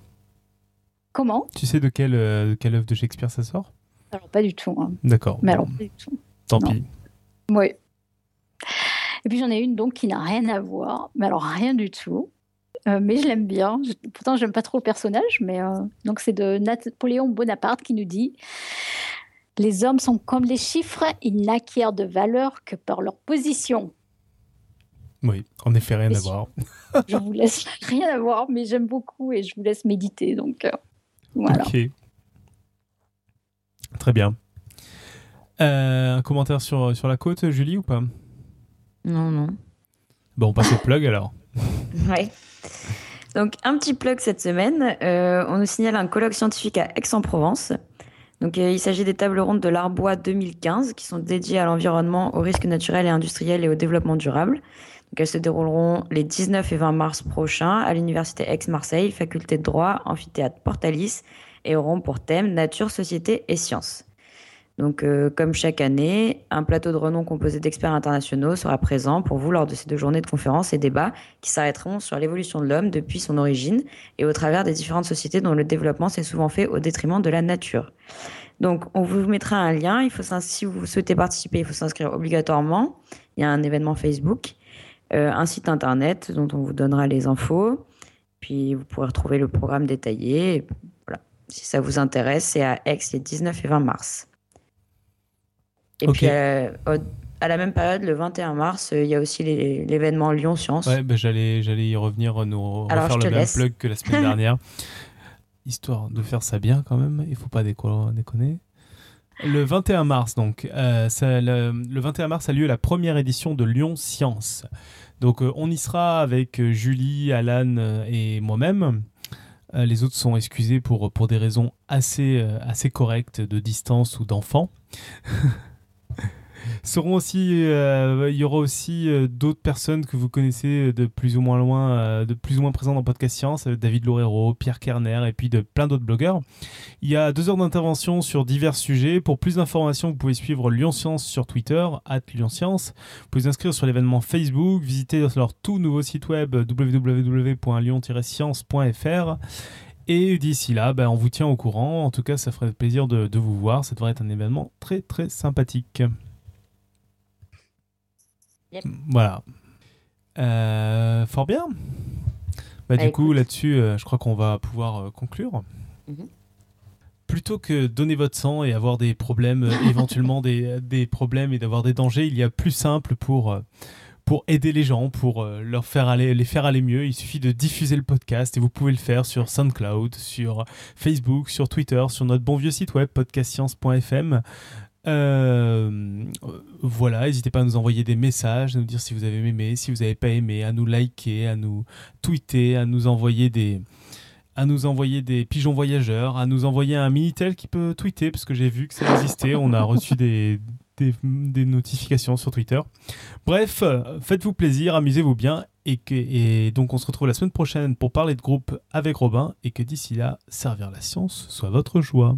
Comment? Tu sais de quelle, euh, quelle œuvre de Shakespeare ça sort? Alors, pas du tout. Hein. D'accord. Mais alors, pas du tout. Tant pis. Oui. Et puis j'en ai une donc qui n'a rien à voir, mais alors rien du tout. Euh, mais je l'aime bien. pourtant, j'aime pas trop le personnage, mais euh, donc c'est de Napoléon Bonaparte qui nous dit Les hommes sont comme les chiffres, ils n'acquièrent de valeur que par leur position. Oui, en effet, rien à voir. je vous laisse rien à voir, mais j'aime beaucoup et je vous laisse méditer. Donc euh, voilà. Ok. Très bien. un commentaire sur, sur la côte, Julie, ou pas? Non, non. Bon, on passe au plug alors. ouais. Donc, un petit plug cette semaine. Euh, on nous signale un colloque scientifique à Aix-en-Provence. Donc, euh, il s'agit des tables rondes de l'Arbois 2015 qui sont dédiées à l'environnement, aux risques naturels et industriels et au développement durable. Elles se dérouleront les 19 et 20 mars prochains à l'Université Aix-Marseille, faculté de droit, amphithéâtre Portalis, et auront pour thème nature, société et sciences. Donc, euh, comme chaque année, un plateau de renom composé d'experts internationaux sera présent pour vous lors de ces deux journées de conférences et débats qui s'arrêteront sur l'évolution de l'homme depuis son origine et au travers des différentes sociétés dont le développement s'est souvent fait au détriment de la nature. Donc, on vous mettra un lien. Il faut, si vous souhaitez participer, il faut s'inscrire obligatoirement. Il y a un événement Facebook, euh, un site internet dont on vous donnera les infos. Puis, vous pourrez retrouver le programme détaillé. Voilà. Si ça vous intéresse, c'est à Aix les 19 et 20 mars. Et puis, euh, à la même période, le 21 mars, euh, il y a aussi l'événement Lyon Science. Ouais, bah, j'allais, j'allais y revenir, nous refaire le même plug que la semaine dernière. Histoire de faire ça bien quand même, il faut pas déconner. Le 21 mars, donc, euh, le, 21 mars a lieu la première édition de Lyon Science. Donc, on y sera avec Julie, Alan et moi-même. les autres sont excusés pour, pour des raisons assez, assez correctes de distance ou d'enfants. seront aussi, euh, il y aura aussi euh, d'autres personnes que vous connaissez de plus ou moins loin, euh, de plus ou moins présents dans Podcast Science, David Loureiro, Pierre Kerner et puis de plein d'autres blogueurs. Il y a deux heures d'intervention sur divers sujets. Pour plus d'informations, vous pouvez suivre Lyon Science sur Twitter, at Lyon Science. Vous pouvez vous inscrire sur l'événement Facebook, visiter leur tout nouveau site web www.lyon-science.fr. Et d'ici là, ben, on vous tient au courant. En tout cas, ça ferait plaisir de, de vous voir. Ça devrait être un événement très très sympathique. Voilà. Euh, fort bien. Bah, du coup, là-dessus, je crois qu'on va pouvoir conclure. Mhm plutôt que donner votre sang et avoir des problèmes, euh, éventuellement des, des, problèmes et d'avoir des dangers, il y a plus simple pour, euh, pour aider les gens, pour euh, leur faire aller, les faire aller mieux. Il suffit de diffuser le podcast et vous pouvez le faire sur SoundCloud, sur Facebook, sur Twitter, sur notre bon vieux site web podcastscience.fm. voilà, n'hésitez pas à nous envoyer des messages, à nous dire si vous avez aimé, si vous n'avez pas aimé, à nous liker, à nous tweeter, à nous envoyer des, à nous envoyer des pigeons voyageurs, à nous envoyer un Minitel qui peut tweeter, parce que j'ai vu que ça existait. On a reçu des, des, notifications sur Twitter. Bref, faites-vous plaisir, amusez-vous bien. Et, que, et donc, on se retrouve la semaine prochaine pour parler de groupe avec Robin. Et que d'ici là, servir la science soit votre joie.